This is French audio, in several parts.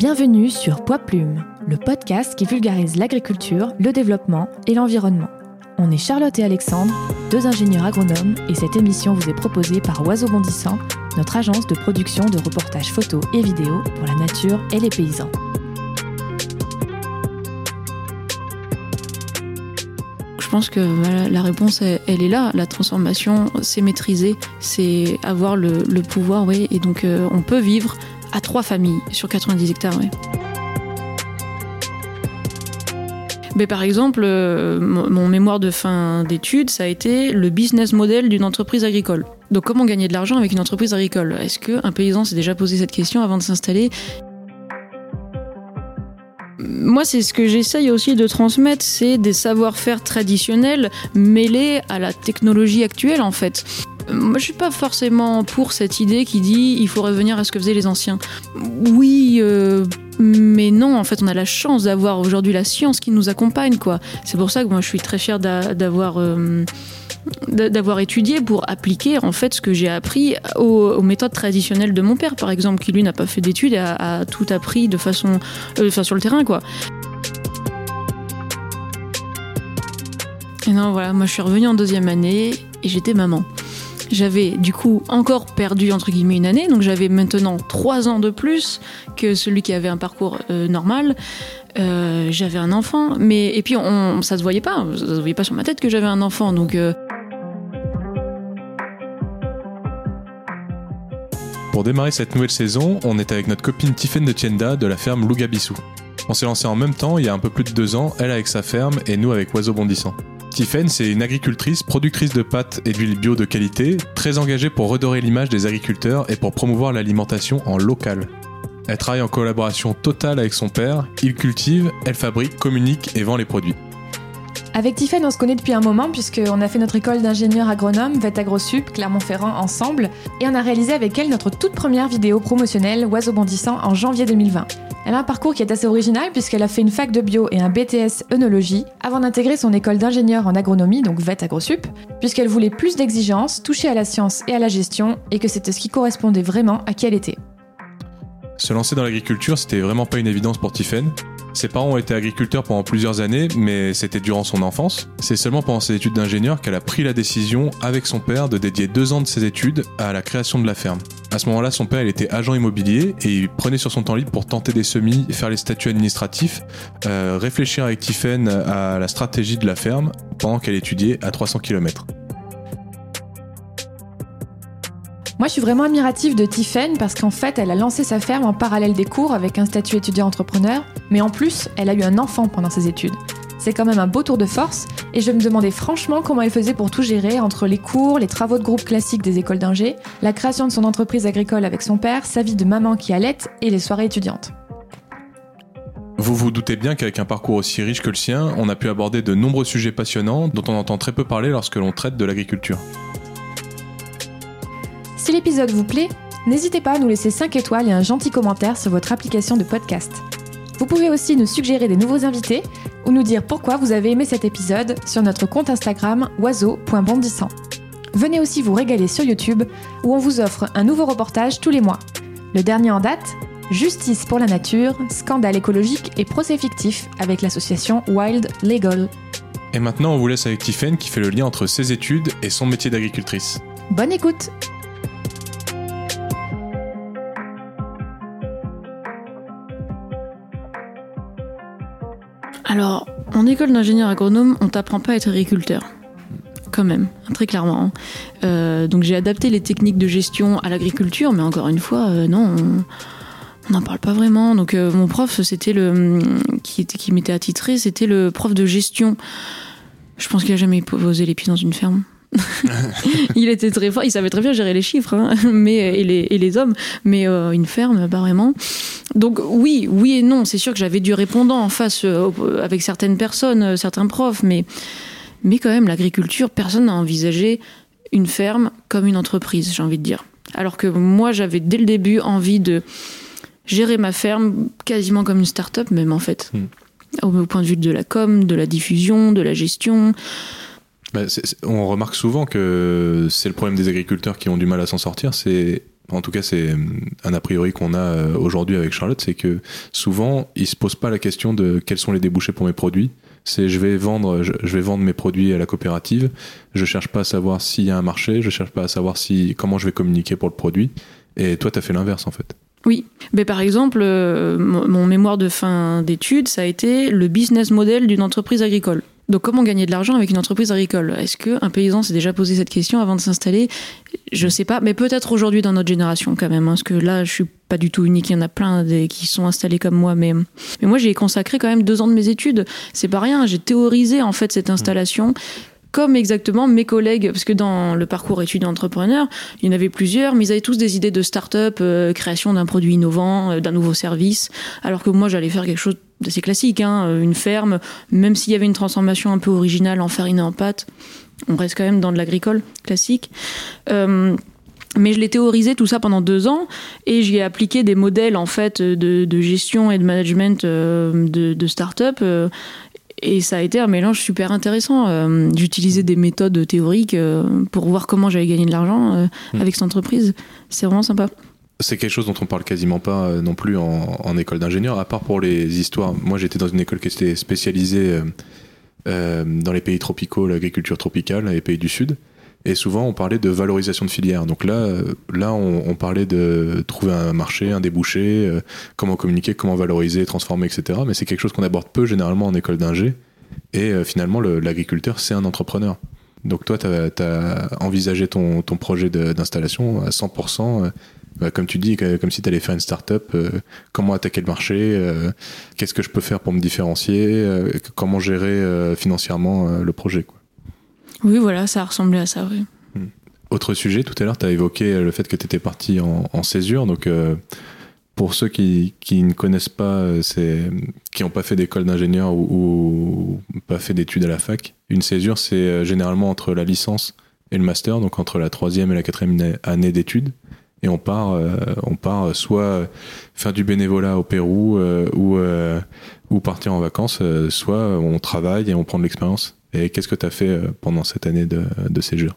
Bienvenue sur Poids Plume, le podcast qui vulgarise l'agriculture, le développement et l'environnement. On est Charlotte et Alexandre, deux ingénieurs agronomes, et cette émission vous est proposée par Oiseau Bondissant, notre agence de production de reportages photos et vidéos pour la nature et les paysans. Je pense que la réponse, elle, est là. La transformation, c'est maîtriser, c'est avoir le, le pouvoir, oui. Et donc, euh, on peut vivre à trois familles sur 90 hectares. Mais par exemple, euh, mon mémoire de fin d'études, ça a été le business model d'une entreprise agricole. Donc comment gagner de l'argent avec une entreprise agricole? Est-ce qu'un paysan s'est déjà posé cette question avant de s'installer? Moi, c'est ce que j'essaye aussi de transmettre, c'est des savoir-faire traditionnels mêlés à la technologie actuelle, en fait. Moi, je suis pas forcément pour cette idée qui dit il faut revenir à ce que faisaient les anciens. Oui, euh, mais non, en fait, on a la chance d'avoir aujourd'hui la science qui nous accompagne. C'est pour ça que moi, je suis très fière d'a- d'avoir. euh, d'a- d'avoir étudié pour appliquer en fait ce que j'ai appris aux, méthodes traditionnelles de mon père par exemple qui lui n'a pas fait d'études et a, a tout appris de façon euh, enfin sur le terrain quoi et non voilà moi je suis revenue en deuxième année et j'étais maman j'avais du coup encore perdu entre guillemets une année, donc j'avais maintenant trois ans de plus que celui qui avait un parcours euh, normal. Euh, j'avais un enfant, mais et puis ça se voyait pas, ça se voyait pas sur ma tête que j'avais un enfant, donc euh, Pour démarrer cette nouvelle saison, on est avec notre copine Tiffaine de Tienda de la ferme Lougabissou. On s'est lancé en même temps il y a un peu plus de deux ans, elle avec sa ferme et nous avec Oiseau Bondissant. Tiffaine, c'est une agricultrice, productrice de pâtes et d'huile bio de qualité, très engagée pour redorer l'image des agriculteurs et pour promouvoir l'alimentation en local. Elle travaille en collaboration totale avec son père, il cultive, elle fabrique, communique et vend les produits. Avec Tiffen, on se connaît depuis un moment puisqu'on a fait notre école d'ingénieur agronome, VET AgroSup, Clermont-Ferrand ensemble, et on a réalisé avec elle notre toute première vidéo promotionnelle Oiseau bondissant en janvier 2020. Elle a un parcours qui est assez original puisqu'elle a fait une fac de bio et un BTS œnologie avant d'intégrer son école d'ingénieur en agronomie, donc VET AgroSup, puisqu'elle voulait plus d'exigences, toucher à la science et à la gestion, et que c'était ce qui correspondait vraiment à qui elle était. Se lancer dans l'agriculture, c'était vraiment pas une évidence pour Tiffen. Ses parents ont été agriculteurs pendant plusieurs années, mais c'était durant son enfance. C'est seulement pendant ses études d'ingénieur qu'elle a pris la décision, avec son père, de dédier deux ans de ses études à la création de la ferme. À ce moment-là, son père était agent immobilier et il prenait sur son temps libre pour tenter des semis, faire les statuts administratifs, euh, réfléchir avec Tiffen à la stratégie de la ferme pendant qu'elle étudiait à 300 km. Moi, je suis vraiment admirative de Tiffen parce qu'en fait, elle a lancé sa ferme en parallèle des cours avec un statut étudiant-entrepreneur, mais en plus, elle a eu un enfant pendant ses études. C'est quand même un beau tour de force, et je me demandais franchement comment elle faisait pour tout gérer entre les cours, les travaux de groupe classiques des écoles d'ingé, la création de son entreprise agricole avec son père, sa vie de maman qui allait et les soirées étudiantes. Vous vous doutez bien qu'avec un parcours aussi riche que le sien, on a pu aborder de nombreux sujets passionnants dont on entend très peu parler lorsque l'on traite de l'agriculture. Si l'épisode vous plaît, n'hésitez pas à nous laisser 5 étoiles et un gentil commentaire sur votre application de podcast. Vous pouvez aussi nous suggérer des nouveaux invités ou nous dire pourquoi vous avez aimé cet épisode sur notre compte Instagram oiseau.bondissant. Venez aussi vous régaler sur YouTube où on vous offre un nouveau reportage tous les mois. Le dernier en date Justice pour la nature, scandale écologique et procès fictif avec l'association Wild Legal. Et maintenant, on vous laisse avec Tiffen qui fait le lien entre ses études et son métier d'agricultrice. Bonne écoute Alors, en école d'ingénieur agronome, on t'apprend pas à être agriculteur. Quand même, très clairement. hein. Euh, donc j'ai adapté les techniques de gestion à l'agriculture, mais encore une fois, euh, non, on- n'en parle pas vraiment. Donc euh, mon prof, c'était le qui, était- qui m'était attitré, c'était le prof de gestion. Je pense qu'il a jamais posé les pieds dans une ferme. il était très fort, il savait très bien gérer les chiffres hein, mais, et, les, et les hommes, mais euh, une ferme, pas vraiment. Donc oui, oui et non. C'est sûr que j'avais du répondant en face euh, avec certaines personnes, euh, certains profs, mais, mais quand même, l'agriculture, personne n'a envisagé une ferme comme une entreprise, j'ai envie de dire. Alors que moi, j'avais dès le début envie de gérer ma ferme quasiment comme une start-up, même en fait. Hmm. Au, au point de vue de la com, de la diffusion, de la gestion. Bah, on remarque souvent que c'est le problème des agriculteurs qui ont du mal à s'en sortir, c'est en tout cas c'est un a priori qu'on a aujourd'hui avec Charlotte, c'est que souvent ils se posent pas la question de quels sont les débouchés pour mes produits. C'est je vais vendre, je, vais vendre mes produits à la coopérative. Je cherche pas à savoir s'il y a un marché. Je cherche pas à savoir si comment je vais communiquer pour le produit. Et toi, tu as fait l'inverse en fait. Oui, mais par exemple, euh, mon mémoire de fin d'études, ça a été le business model d'une entreprise agricole. Donc comment gagner de l'argent avec une entreprise agricole? Est-ce qu'un paysan s'est déjà posé cette question avant de s'installer? Je sais pas, mais peut-être aujourd'hui dans notre génération quand même, hein, parce que là je suis pas du tout unique, il y en a plein qui sont installés comme moi, mais, mais moi j'ai consacré quand même deux ans de mes études, c'est pas rien, j'ai théorisé en fait cette installation, comme exactement mes collègues, parce que dans le parcours étudiant-entrepreneur, il y en avait plusieurs, mais ils avaient tous des idées de start-up, euh, création d'un produit innovant, euh, d'un nouveau service, alors que moi j'allais faire quelque chose d'assez classique, hein, euh, une ferme, même s'il y avait une transformation un peu originale en farine et en pâte, on reste quand même dans de l'agricole classique. mais je l'ai théorisé tout ça pendant deux ans et j'y ai appliqué des modèles en fait de, gestion et de management de start-up et ça a été un mélange super intéressant. Euh, J'utilisais des méthodes théoriques euh, pour voir comment j'allais gagner de l'argent euh, hmm. avec cette entreprise. C'est vraiment sympa. C'est quelque chose dont on parle quasiment pas non plus en, école d'ingénieur, à part pour les histoires. Moi, j'étais dans une école qui était spécialisée dans les pays tropicaux, l'agriculture tropicale, les pays du Sud. Et souvent, on parlait de valorisation de filière. Donc là, là on, parlait de trouver un marché, un débouché, euh, comment communiquer, comment valoriser, transformer, etc. Mais c'est quelque chose qu'on aborde peu généralement en école d'ingé. Et euh, finalement, l'agriculteur, c'est un entrepreneur. Donc toi, tu as, envisagé ton, ton projet d'installation à 100%. Euh, bah, comme tu dis, comme si tu allais faire une start-up, comment attaquer le marché, qu'est-ce que je peux faire pour me différencier, comment gérer financièrement le projet. Quoi. Oui, voilà, ça ressemblait à ça, oui. Hmm. Autre sujet, tout à l'heure, tu as évoqué le fait que tu étais parti en, césure. Donc, euh, pour ceux qui, ne connaissent pas, euh, qui n'ont pas fait d'école d'ingénieur ou, pas fait d'études à la fac, une césure, c'est euh, généralement entre la licence et le master, donc entre la troisième et la quatrième année d'études. Et on part, on part soit faire du bénévolat au Pérou ou, ou partir en vacances, soit on travaille et on prend de l'expérience. Et qu'est-ce que tu as fait euh, pendant cette année de, de césure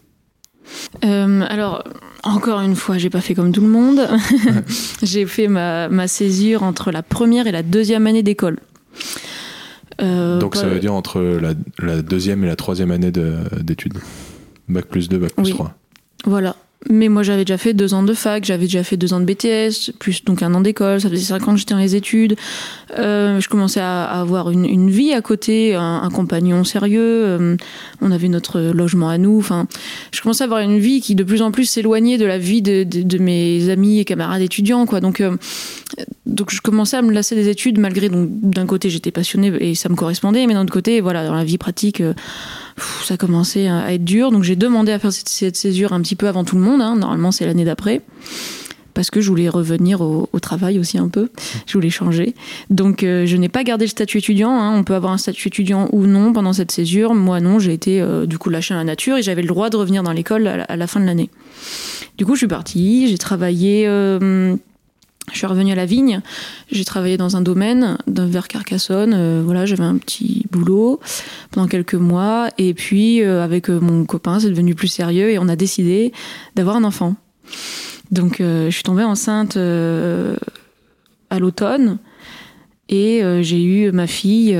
euh, alors, encore une fois, j'ai pas fait comme tout le monde. j'ai fait ma, ma, césure entre la première et la deuxième année d'école. Euh, Donc ça veut dire entre la, la, deuxième et la troisième année d'études. Bac plus 2, bac plus 3. Voilà. Mais moi, j'avais déjà fait deux ans de fac, j'avais déjà fait deux ans de BTS, plus donc un an d'école. Ça faisait cinq ans que j'étais dans les études. Euh, je commençais à, avoir une, vie à côté, un, compagnon sérieux. Euh, on avait notre logement à nous. Enfin, je commençais à avoir une vie qui de plus en plus s'éloignait de la vie de, mes amis et camarades étudiants, quoi. Donc, euh, donc je commençais à me lasser des études, malgré d'un côté j'étais passionnée et ça me correspondait, mais d'un autre côté, voilà, dans la vie pratique ça commençait à être dur. Donc j'ai demandé à faire cette, césure un petit peu avant tout le monde. Hein. Normalement, c'est l'année d'après. Parce que je voulais revenir au, travail aussi un peu. Je voulais changer. Donc euh, je n'ai pas gardé le statut étudiant. Hein. On peut avoir un statut étudiant ou non pendant cette césure. Moi non, j'ai été euh, du coup lâché à la nature et j'avais le droit de revenir dans l'école à, la fin de l'année. Du coup, je suis partie. J'ai travaillé. Euh, je suis revenue à la vigne. J'ai travaillé dans un domaine vers Carcassonne. Euh, voilà, j'avais un petit boulot pendant quelques mois. Et puis, euh, avec euh, mon copain, c'est devenu plus sérieux et on a décidé d'avoir un enfant. Donc, je suis tombée enceinte à l'automne et j'ai eu ma fille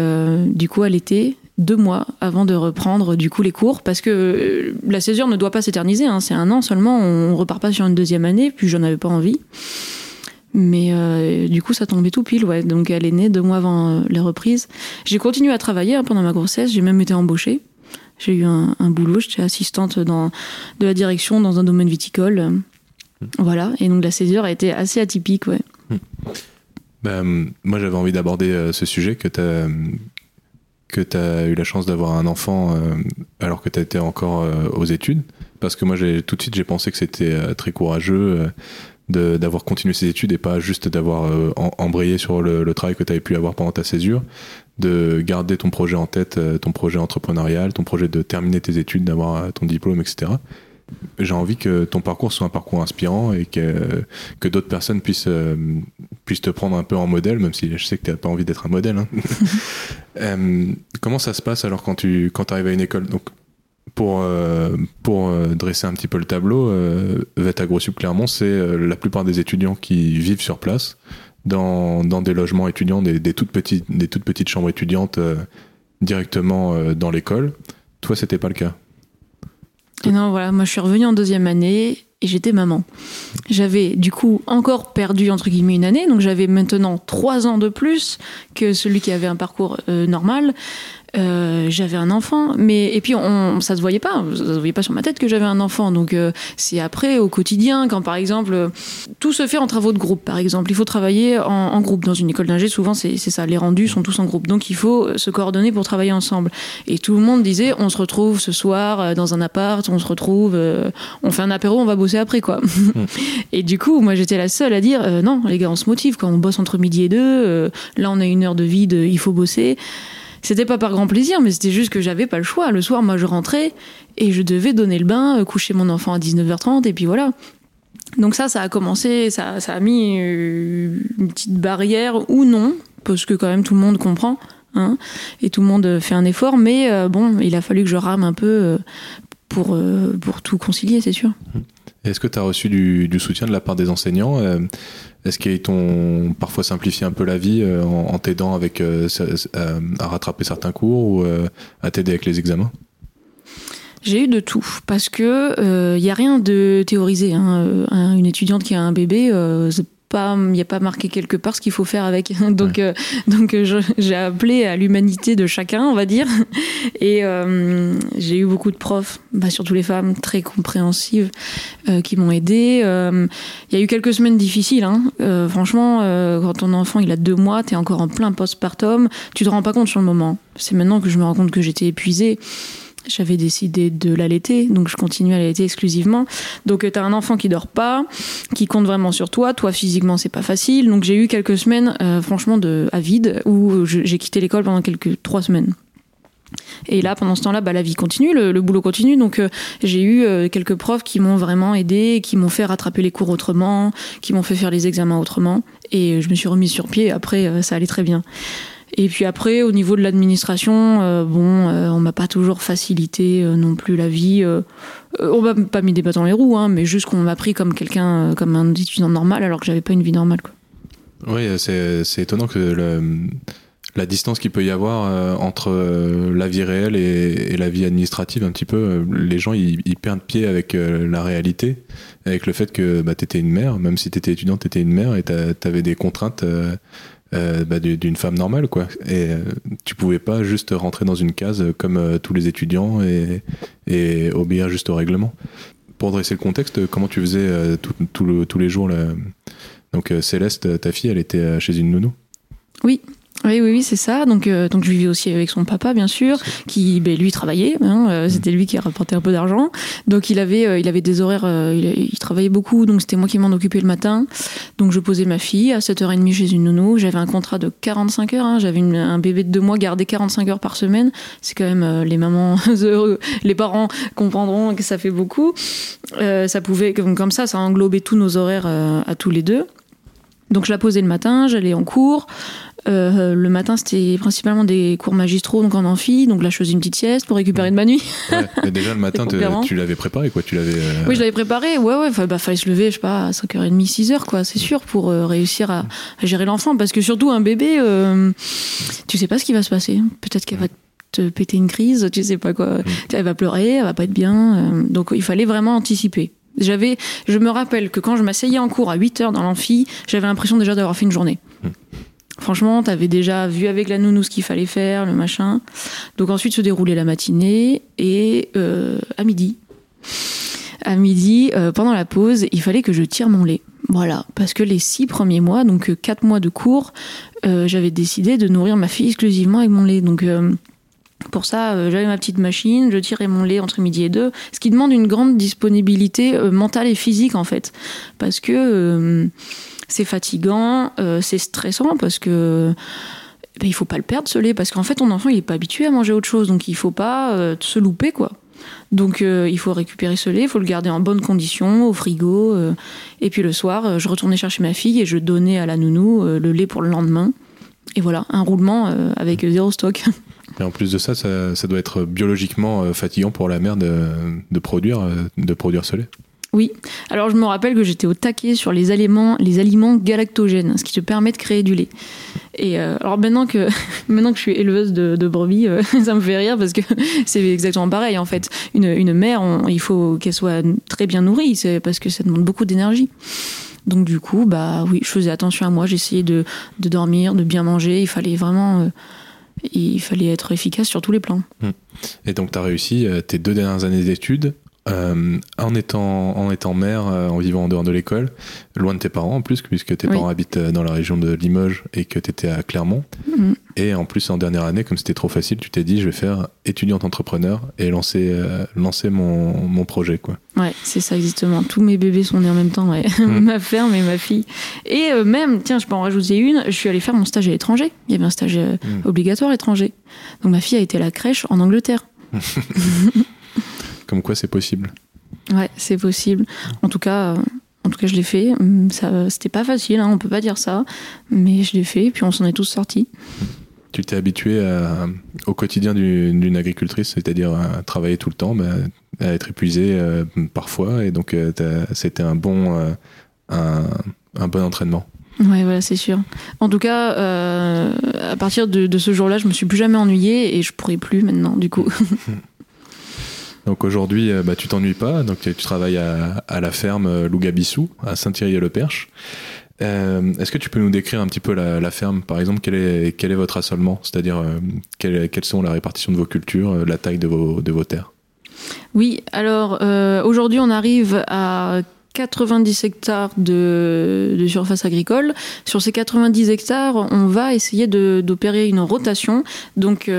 du coup à l'été deux mois avant de reprendre du coup les cours parce que la césure ne doit pas s'éterniser hein, c'est un an seulement on repart pas sur une deuxième année puis j'en avais pas envie mais euh, du coup, ça tombait tout pile, ouais. Donc elle est née deux mois avant euh, les reprises. J'ai continué à travailler hein, pendant ma grossesse. J'ai même été embauchée. J'ai eu un, boulot. J'étais assistante dans, de la direction dans un domaine viticole. Hmm. Voilà. Et donc la césure a été assez atypique, ouais. Hmm. Ben, moi, j'avais envie d'aborder euh, ce sujet que tu as que tu as eu la chance d'avoir un enfant alors que tu étais encore aux études parce que moi j'ai tout de suite j'ai pensé que c'était très courageux d'avoir continué ses études et pas juste d'avoir euh, embrayé sur le, travail que tu avais pu avoir pendant ta césure, de garder ton projet en tête, euh, ton projet entrepreneurial, ton projet de terminer tes études, d'avoir euh, ton diplôme, etc. J'ai envie que ton parcours soit un parcours inspirant et que, d'autres personnes puissent, te prendre un peu en modèle, même si je sais que tu n'as pas envie d'être un modèle. Hein. comment ça se passe alors quand tu quand arrives à une école? Pour, euh, euh, dresser un petit peu le tableau, euh, VET AgroSup Clermont, c'est euh, la plupart des étudiants qui vivent sur place, dans, des logements étudiants, des, toutes, petites, des toutes petites chambres étudiantes directement dans l'école. Toi, c'était pas le cas? Non, voilà, moi je suis revenue en deuxième année et j'étais maman. J'avais du coup encore perdu entre guillemets une année, donc j'avais maintenant trois ans de plus que celui qui avait un parcours normal. Euh, j'avais un enfant, mais et puis on, ça se voyait pas, ça se voyait pas sur ma tête que j'avais un enfant. Donc euh, c'est après au quotidien quand par exemple tout se fait en travaux de groupe. Par exemple, il faut travailler en, en groupe dans une école d'ingé. Souvent c'est ça, les rendus sont tous en groupe, donc il faut se coordonner pour travailler ensemble. Et tout le monde disait on se retrouve ce soir euh, dans un appart, on se retrouve, euh, on fait un apéro, on va bosser après quoi. et du coup moi j'étais la seule à dire euh, non les gars on se motive quand on bosse entre midi et deux. euh, là on a une heure de vide, il faut bosser. C'était pas par grand plaisir, mais c'était juste que j'avais pas le choix. Le soir, moi, je rentrais et je devais donner le bain, euh, coucher mon enfant à 19h30, et puis voilà. Donc ça, ça a commencé, ça, ça a mis euh, une petite barrière ou non, parce que quand même tout le monde comprend, hein, et tout le monde fait un effort, mais euh, bon, il a fallu que je rame un peu euh, pour, euh, pour tout concilier, c'est sûr. Est-ce que tu as reçu du, soutien de la part des enseignants Euh, Est-ce qu'ils t'ont parfois simplifié un peu la vie euh, en, t'aidant avec euh, à rattraper certains cours ou à t'aider avec les examens? J'ai eu de tout parce que il y a rien de théorisé. Hein. Un- Une étudiante qui a un bébé, pas, il n'y a pas marqué quelque part ce qu'il faut faire avec. donc, euh, donc euh, j'ai appelé à l'humanité de chacun, on va dire. Et euh, j'ai eu beaucoup de profs, bah, surtout les femmes, très compréhensives, euh, qui m'ont aidé. Il y a eu quelques semaines difficiles. Hein. Franchement, quand ton enfant il a deux mois, t'es encore en plein postpartum, tu te rends pas compte sur le moment. C'est maintenant que je me rends compte que j'étais épuisée. J'avais décidé de l'allaiter, donc je continue à l'allaiter exclusivement. Donc tu as un enfant qui dort pas, qui compte vraiment sur toi. Toi physiquement c'est pas facile. Donc j'ai eu quelques semaines, euh, franchement, de à vide où je- j'ai quitté l'école pendant quelques trois semaines. Et là, pendant ce temps-là, bah, la vie continue, le, le boulot continue. Donc, euh, j'ai eu euh, quelques profs qui m'ont vraiment aidé, qui m'ont fait rattraper les cours autrement, qui m'ont fait faire les examens autrement. Et je me suis remise sur pied. Après, euh, ça allait très bien. Et puis après, au niveau de l'administration, euh, bon, euh, on m'a pas toujours facilité euh, non plus la vie. on m'a pas mis des bâtons dans les roues, hein, mais juste qu'on m'a pris comme quelqu'un, comme un étudiant normal, alors que j'avais pas une vie normale. Oui, c'est étonnant que la distance qu'il peut y avoir entre la vie réelle et, la vie administrative, un petit peu, les gens ils, perdent pied avec la réalité, avec le fait que bah, tu étais une mère, même si tu étais étudiante, tu étais une mère et tu avais des contraintes euh, euh, bah, du- d'une femme normale. quoi. Et euh, tu pouvais pas juste rentrer dans une case comme euh, tous les étudiants et, et obéir juste au règlement. Pour dresser le contexte, comment tu faisais euh, tout- tout le- tous les jours là, donc euh, Céleste, ta fille, elle était euh, chez une nounou? Oui, oui, oui, oui, c'est ça. Donc, euh, donc je vivais aussi avec son papa, bien sûr, qui, ben, lui, travaillait. hein, euh, c'était lui qui rapportait un peu d'argent. Donc, il avait, euh, il avait des horaires. euh, il, il travaillait beaucoup, donc c'était moi qui m'en occupais le matin. Donc, je posais ma fille à 7h30 chez une nounou. J'avais un contrat de 45 heures. hein, J'avais un bébé de deux mois gardé 45 heures par semaine. C'est quand même euh, les mamans heureux, les parents comprendront que ça fait beaucoup. Euh, ça pouvait, comme, comme ça, ça englobait tous nos horaires euh, à tous les deux. Donc je la posais le matin, j'allais en cours. Euh, le matin, c'était principalement des cours magistraux, donc en amphi. Donc là, je faisais une petite sieste pour récupérer de ma nuit. Ouais, mais déjà le matin, te- tu l'avais préparé, quoi. Tu l'avais. euh, Oui, je l'avais préparé. Ouais, ouais. Bah, fallait se lever, je sais pas, à 5h30, 6h, quoi, c'est sûr, pour euh, réussir à, à gérer l'enfant. Parce que surtout, un bébé, euh, tu sais pas ce qui va se passer. Peut-être qu'elle va te péter une crise, tu sais pas quoi. Elle va pleurer, elle va pas être bien. donc il fallait vraiment anticiper. J'avais, je me rappelle que quand je m'asseyais en cours à 8 heures dans l'amphi, j'avais l'impression déjà d'avoir fait une journée. Franchement, t'avais déjà vu avec la nounou ce qu'il fallait faire, le machin. Donc ensuite se déroulait la matinée et euh, à midi. À midi, euh, pendant la pause, il fallait que je tire mon lait. Voilà, parce que les six premiers mois, donc euh, quatre mois de cours, j'avais décidé de nourrir ma fille exclusivement avec mon lait. Donc pour ça, j'avais ma petite machine, je tirais mon lait entre midi et deux, ce qui demande une grande disponibilité mentale et physique en fait, parce que c'est fatigant, euh, c'est stressant, parce que ben, il faut pas le perdre ce lait, parce qu'en fait ton enfant il est pas habitué à manger autre chose, donc il faut pas euh, se louper quoi. Donc euh, il faut récupérer ce lait, il faut le garder en bonne condition, au frigo, et puis le soir, je retournais chercher ma fille et je donnais à la nounou le lait pour le lendemain. Et voilà, un roulement avec zéro stock. Et en plus de ça, ça, doit être biologiquement fatigant pour la mère de, produire, de produire ce lait. Oui. Alors je me rappelle que j'étais au taquet sur les aliments, les aliments galactogènes, ce qui te permet de créer du lait. Et euh, alors maintenant que maintenant que je suis éleveuse de, brebis, euh, ça me fait rire parce que c'est exactement pareil en fait. Une, une mère, il faut qu'elle soit très bien nourrie, c'est parce que ça demande beaucoup d'énergie. Donc du coup, bah oui, je faisais attention à moi, j'essayais de, de dormir, de bien manger. Il fallait vraiment, euh, il fallait être efficace sur tous les plans. Et donc, tu as réussi tes deux dernières années d'études euh, en, étant, en étant mère, euh, en vivant en dehors de l'école, loin de tes parents en plus, puisque tes Oui. parents habitent euh, dans la région de Limoges et que tu étais à Clermont. Mhm. Et en plus, en dernière année, comme c'était trop facile, tu t'es dit, je vais faire étudiante entrepreneur et lancer, euh, lancer mon, mon projet. Quoi. Ouais, c'est ça exactement. Tous mes bébés sont nés en même temps, ouais. Mm. ma ferme et ma fille. Et même, tiens, je peux en rajouter une, je suis allée faire mon stage à l'étranger. Il y avait un stage Mm. obligatoire à l'étranger. Donc ma fille a été à la crèche en Angleterre. Comme quoi, c'est possible. Ouais, c'est possible. En tout cas, euh, en tout cas, je l'ai fait. Hum, Ça, c'était pas facile, hein, on peut pas dire ça, mais je l'ai fait. Puis on s'en est tous sortis. Tu t'es habitué à- au quotidien du- d'une agricultrice, c'est-à-dire à travailler tout le temps, bah, à être épuisé euh, parfois, et donc euh, c'était un bon, euh, un, un bon entraînement. Ouais, voilà, c'est sûr. En tout cas, euh, à partir de, de ce jour-là, je me suis plus jamais ennuyée et je pourrais plus maintenant, du coup. Donc aujourd'hui, euh, bah, tu t'ennuies pas, donc tu travailles à, la ferme euh, Lougabissou, à Saint-Thierry-le-Perche. Euh, Est-ce que tu peux nous décrire un petit peu la, ferme? Par exemple, quel est, votre assolement? C'est-à-dire, quelle- quelles sont la répartition de vos cultures, la taille de vos, terres? Oui, alors aujourd'hui on arrive à 90 hectares de, de surface agricole. Sur ces 90 hectares, on va essayer d'opérer une rotation. Donc,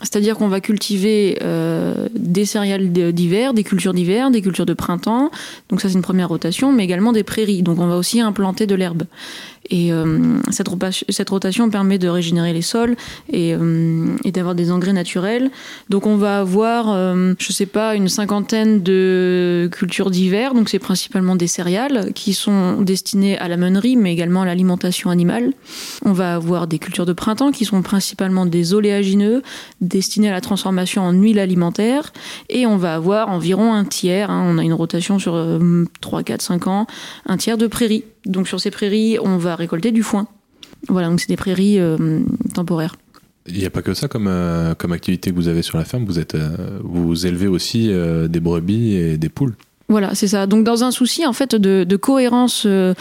c'est-à-dire qu'on va cultiver euh, des céréales d'hiver, des cultures d'hiver, des cultures de printemps. Donc ça c'est une première rotation, mais également des prairies. Donc on va aussi implanter de l'herbe. Et euh, cette, rotation permet de régénérer les sols et, euh, et d'avoir des engrais naturels. Donc on va avoir, je sais pas, une cinquantaine de cultures d'hiver. Donc c'est principalement des céréales qui sont destinées à la meunerie, mais également à l'alimentation animale. On va avoir des cultures de printemps qui sont principalement des oléagineux destinés à la transformation en huile alimentaire. Et on va avoir environ un tiers, hein, on a une rotation sur euh, 3, 4, 5 ans, un tiers de prairies. Donc sur ces prairies, on va récolter du foin. Voilà, donc c'est des prairies euh, temporaires. Il n'y a pas que ça comme, euh, comme activité que vous avez sur la ferme, vous, êtes, euh, vous élevez aussi des brebis et des poules. Voilà, c'est ça. Donc, dans un souci en fait de, cohérence euh,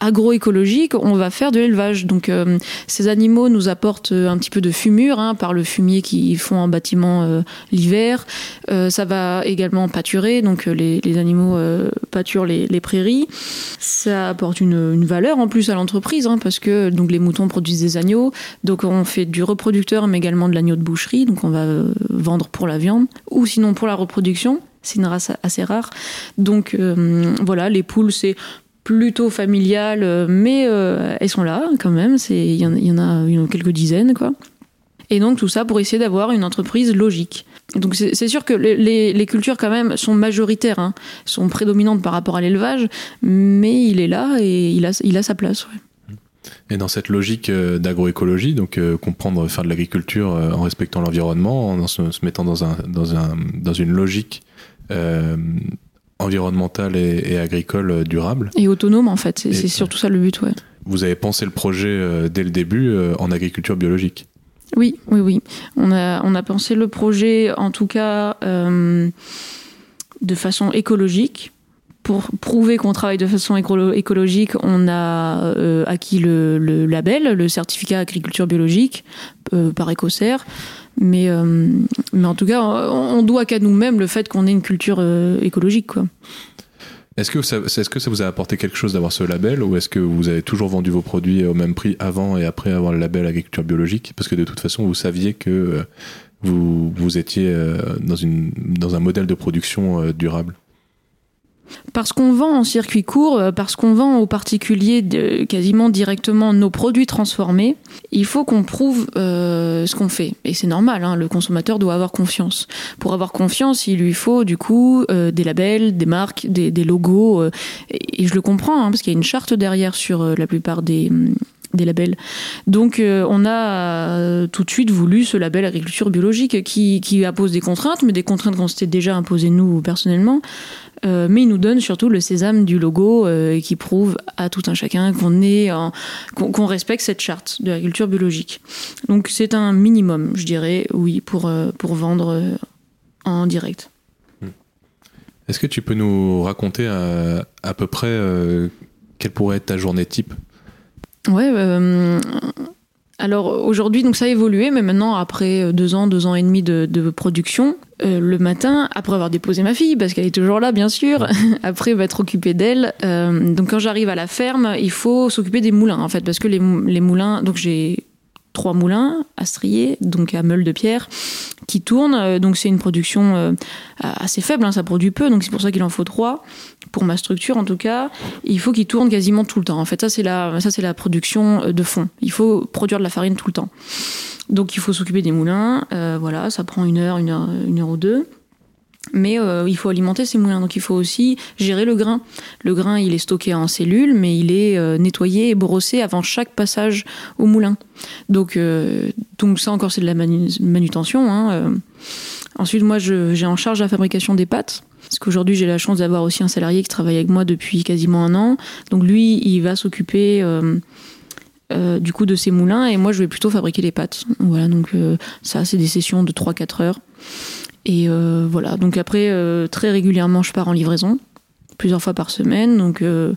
agroécologique, on va faire de l'élevage. Donc, euh, ces animaux nous apportent euh, un petit peu de fumure hein, par le fumier qu'ils font en bâtiment l'hiver. Ça va également pâturer, donc les, animaux pâturent les, prairies. Ça apporte une, valeur en plus à l'entreprise, hein, parce que donc les moutons produisent des agneaux. Donc, on fait du reproducteur, mais également de l'agneau de boucherie. Donc, on va vendre pour la viande ou sinon pour la reproduction. C'est une race assez rare. Donc euh, voilà, les poules, c'est plutôt familial, euh, mais euh, elles sont là quand même. Il y, en- y en a quelques dizaines, quoi. Et donc tout ça pour essayer d'avoir une entreprise logique. Donc c'est sûr que les, les- cultures quand même sont majoritaires, hein, sont prédominantes par rapport à l'élevage, mais il est là et il a, il a sa place. Et dans cette logique d'agroécologie, donc comprendre faire de l'agriculture en respectant l'environnement, en se, mettant dans, un, dans, un, dans une logique environnementale et, et agricole euh, durable, Et autonome en fait, c'est surtout ça le but, ouais. vous avez pensé le projet euh, dès le début euh, en agriculture biologique. Oui, oui, oui. On a, on a pensé le projet, en tout cas, euh, de façon écologique. Pour prouver qu'on travaille de façon écolo- écologique, on a euh, acquis le, le label, le certificat agriculture biologique euh, par Écossaire. Mais, euh, mais en tout cas, on, doit qu'à nous-mêmes le fait qu'on ait une culture euh, écologique. Est-ce que, ça, est-ce que ça vous a apporté quelque chose d'avoir ce label ou est-ce que vous avez toujours vendu vos produits au même prix avant et après avoir le label agriculture biologique? Parce que de toute façon, vous saviez que euh, vous, vous étiez dans, une, dans un modèle de production durable. Parce qu'on vend en circuit court, euh, parce qu'on vend aux particuliers quasiment directement nos produits transformés, il faut qu'on prouve euh, ce qu'on fait. Et c'est normal, hein, le consommateur doit avoir confiance. Pour avoir confiance, il lui faut du coup euh, des labels, des marques, des, logos. et, je le comprends, hein, parce qu'il y a une charte derrière sur la plupart des, des labels. Donc on a tout de suite voulu ce label agriculture biologique qui impose des contraintes, mais des contraintes qu'on s'était déjà imposées nous personnellement. Euh, mais il nous donne surtout le sésame du logo euh, qui prouve à tout un chacun qu'on est qu'on respecte cette charte de l'agriculture biologique. Donc c'est un minimum, je dirais, oui, pour, euh, pour vendre en direct. Hmm. Est-ce que tu peux nous raconter à, à peu près quelle pourrait être ta journée type? Ouais, alors aujourd'hui, donc ça a évolué, mais maintenant, après euh, deux ans, deux ans et demi de, production, euh, le matin, après avoir déposé ma fille, parce qu'elle est toujours là, bien sûr, après va être occupée d'elle. Euh, donc quand j'arrive à la ferme, il faut s'occuper des moulins, en fait, parce que les, les moulins, donc j'ai trois moulins à strier, donc à meule de pierre, qui tournent. Euh, donc c'est une production euh, assez faible, hein, ça produit peu, donc c'est pour ça qu'il en faut trois. Pour ma structure en tout cas, il faut qu'il tourne quasiment tout le temps. En fait, ça c'est la, ça c'est la production euh, de fond. Il faut produire de la farine tout le temps. Donc il faut s'occuper des moulins, voilà, ça prend une heure, une heure, une heure ou deux. Mais euh, il faut alimenter ces moulins, donc il faut aussi gérer le grain. Le grain, il est stocké en cellules, mais il est euh, nettoyé et brossé avant chaque passage au moulin. Donc, euh, donc ça encore, c'est de la manutention. Hein, Ensuite, moi, j'ai en charge la fabrication des pâtes. Parce qu'aujourd'hui, j'ai la chance d'avoir aussi un salarié qui travaille avec moi depuis quasiment un an. Donc lui, il va s'occuper du coup de ces moulins et moi, je vais plutôt fabriquer les pâtes. Voilà, donc ça, c'est des sessions de 3-4 heures. Et euh, voilà, donc après, euh, très régulièrement, je pars en livraison, plusieurs fois par semaine. Donc euh,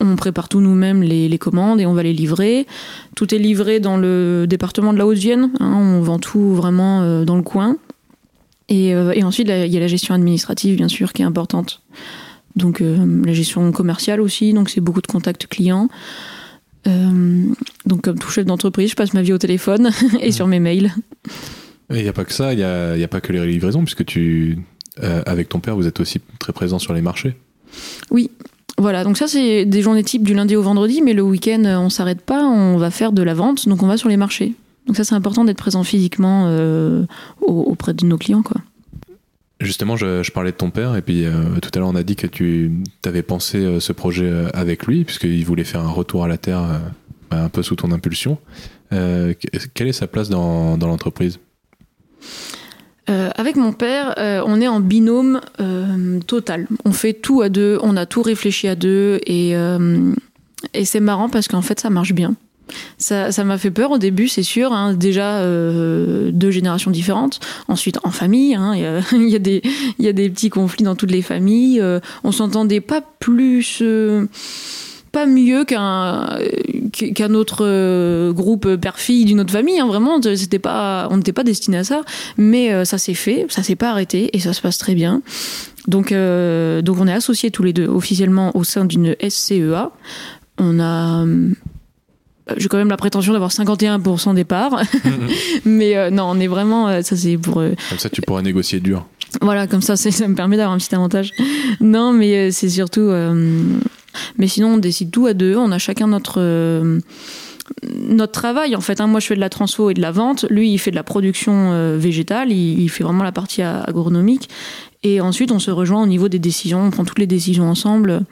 on prépare tout nous-mêmes les, commandes et on va les livrer. Tout est livré dans le département de la Haute-Vienne. Hein, on vend tout vraiment dans le coin. Et, et ensuite, il y a la gestion administrative, bien sûr, qui est importante. Donc la gestion commerciale aussi, donc c'est beaucoup de contacts clients. donc comme tout chef d'entreprise, je passe ma vie au téléphone et sur mes mails. Il n'y a pas que ça, il n'y a, a, pas que les livraisons, puisque tu, euh, avec ton père, vous êtes aussi très présent sur les marchés. Oui, voilà, donc ça c'est des journées types du lundi au vendredi, mais le week-end on s'arrête pas, on va faire de la vente, donc on va sur les marchés. Donc ça c'est important d'être présent physiquement euh, auprès de nos clients, quoi. Justement, je, parlais de ton père, et puis euh, tout à l'heure on a dit que tu avais pensé ce projet avec lui, puisqu'il voulait faire un retour à la terre un peu sous ton impulsion. quelle est sa place dans, dans l'entreprise? Euh, avec mon père, euh, on est en binôme euh, total. On fait tout à deux, on a tout réfléchi à deux et, c'est marrant parce qu'en fait ça marche bien. Ça, m'a fait peur au début, c'est sûr. Hein. Déjà deux générations différentes. Ensuite en famille, hein. il y, y a des petits conflits dans toutes les familles. on s'entendait pas plus pas mieux qu'un qu'un autre euh, groupe père-fille d'une autre famille. Hein, vraiment, c'était pas, on n'était pas destiné à ça. Mais euh, ça s'est fait, ça s'est pas arrêté et ça se passe très bien. Donc, euh, donc on est associés tous les deux officiellement au sein d'une SCEA. On a j'ai quand même la prétention d'avoir 51% des parts. mais non, on est vraiment. ça, c'est pour. comme ça, tu pourras négocier dur. Voilà, comme ça, ça me permet d'avoir un petit avantage. Non, mais c'est surtout. Mais sinon, on décide tout à deux. On a chacun notre euh, notre travail en fait. Hein. Moi, je fais de la transfo et de la vente. Lui, il fait de la production euh, végétale. Il, fait vraiment la partie agronomique. Et ensuite, on se rejoint au niveau des décisions. On prend toutes les décisions ensemble.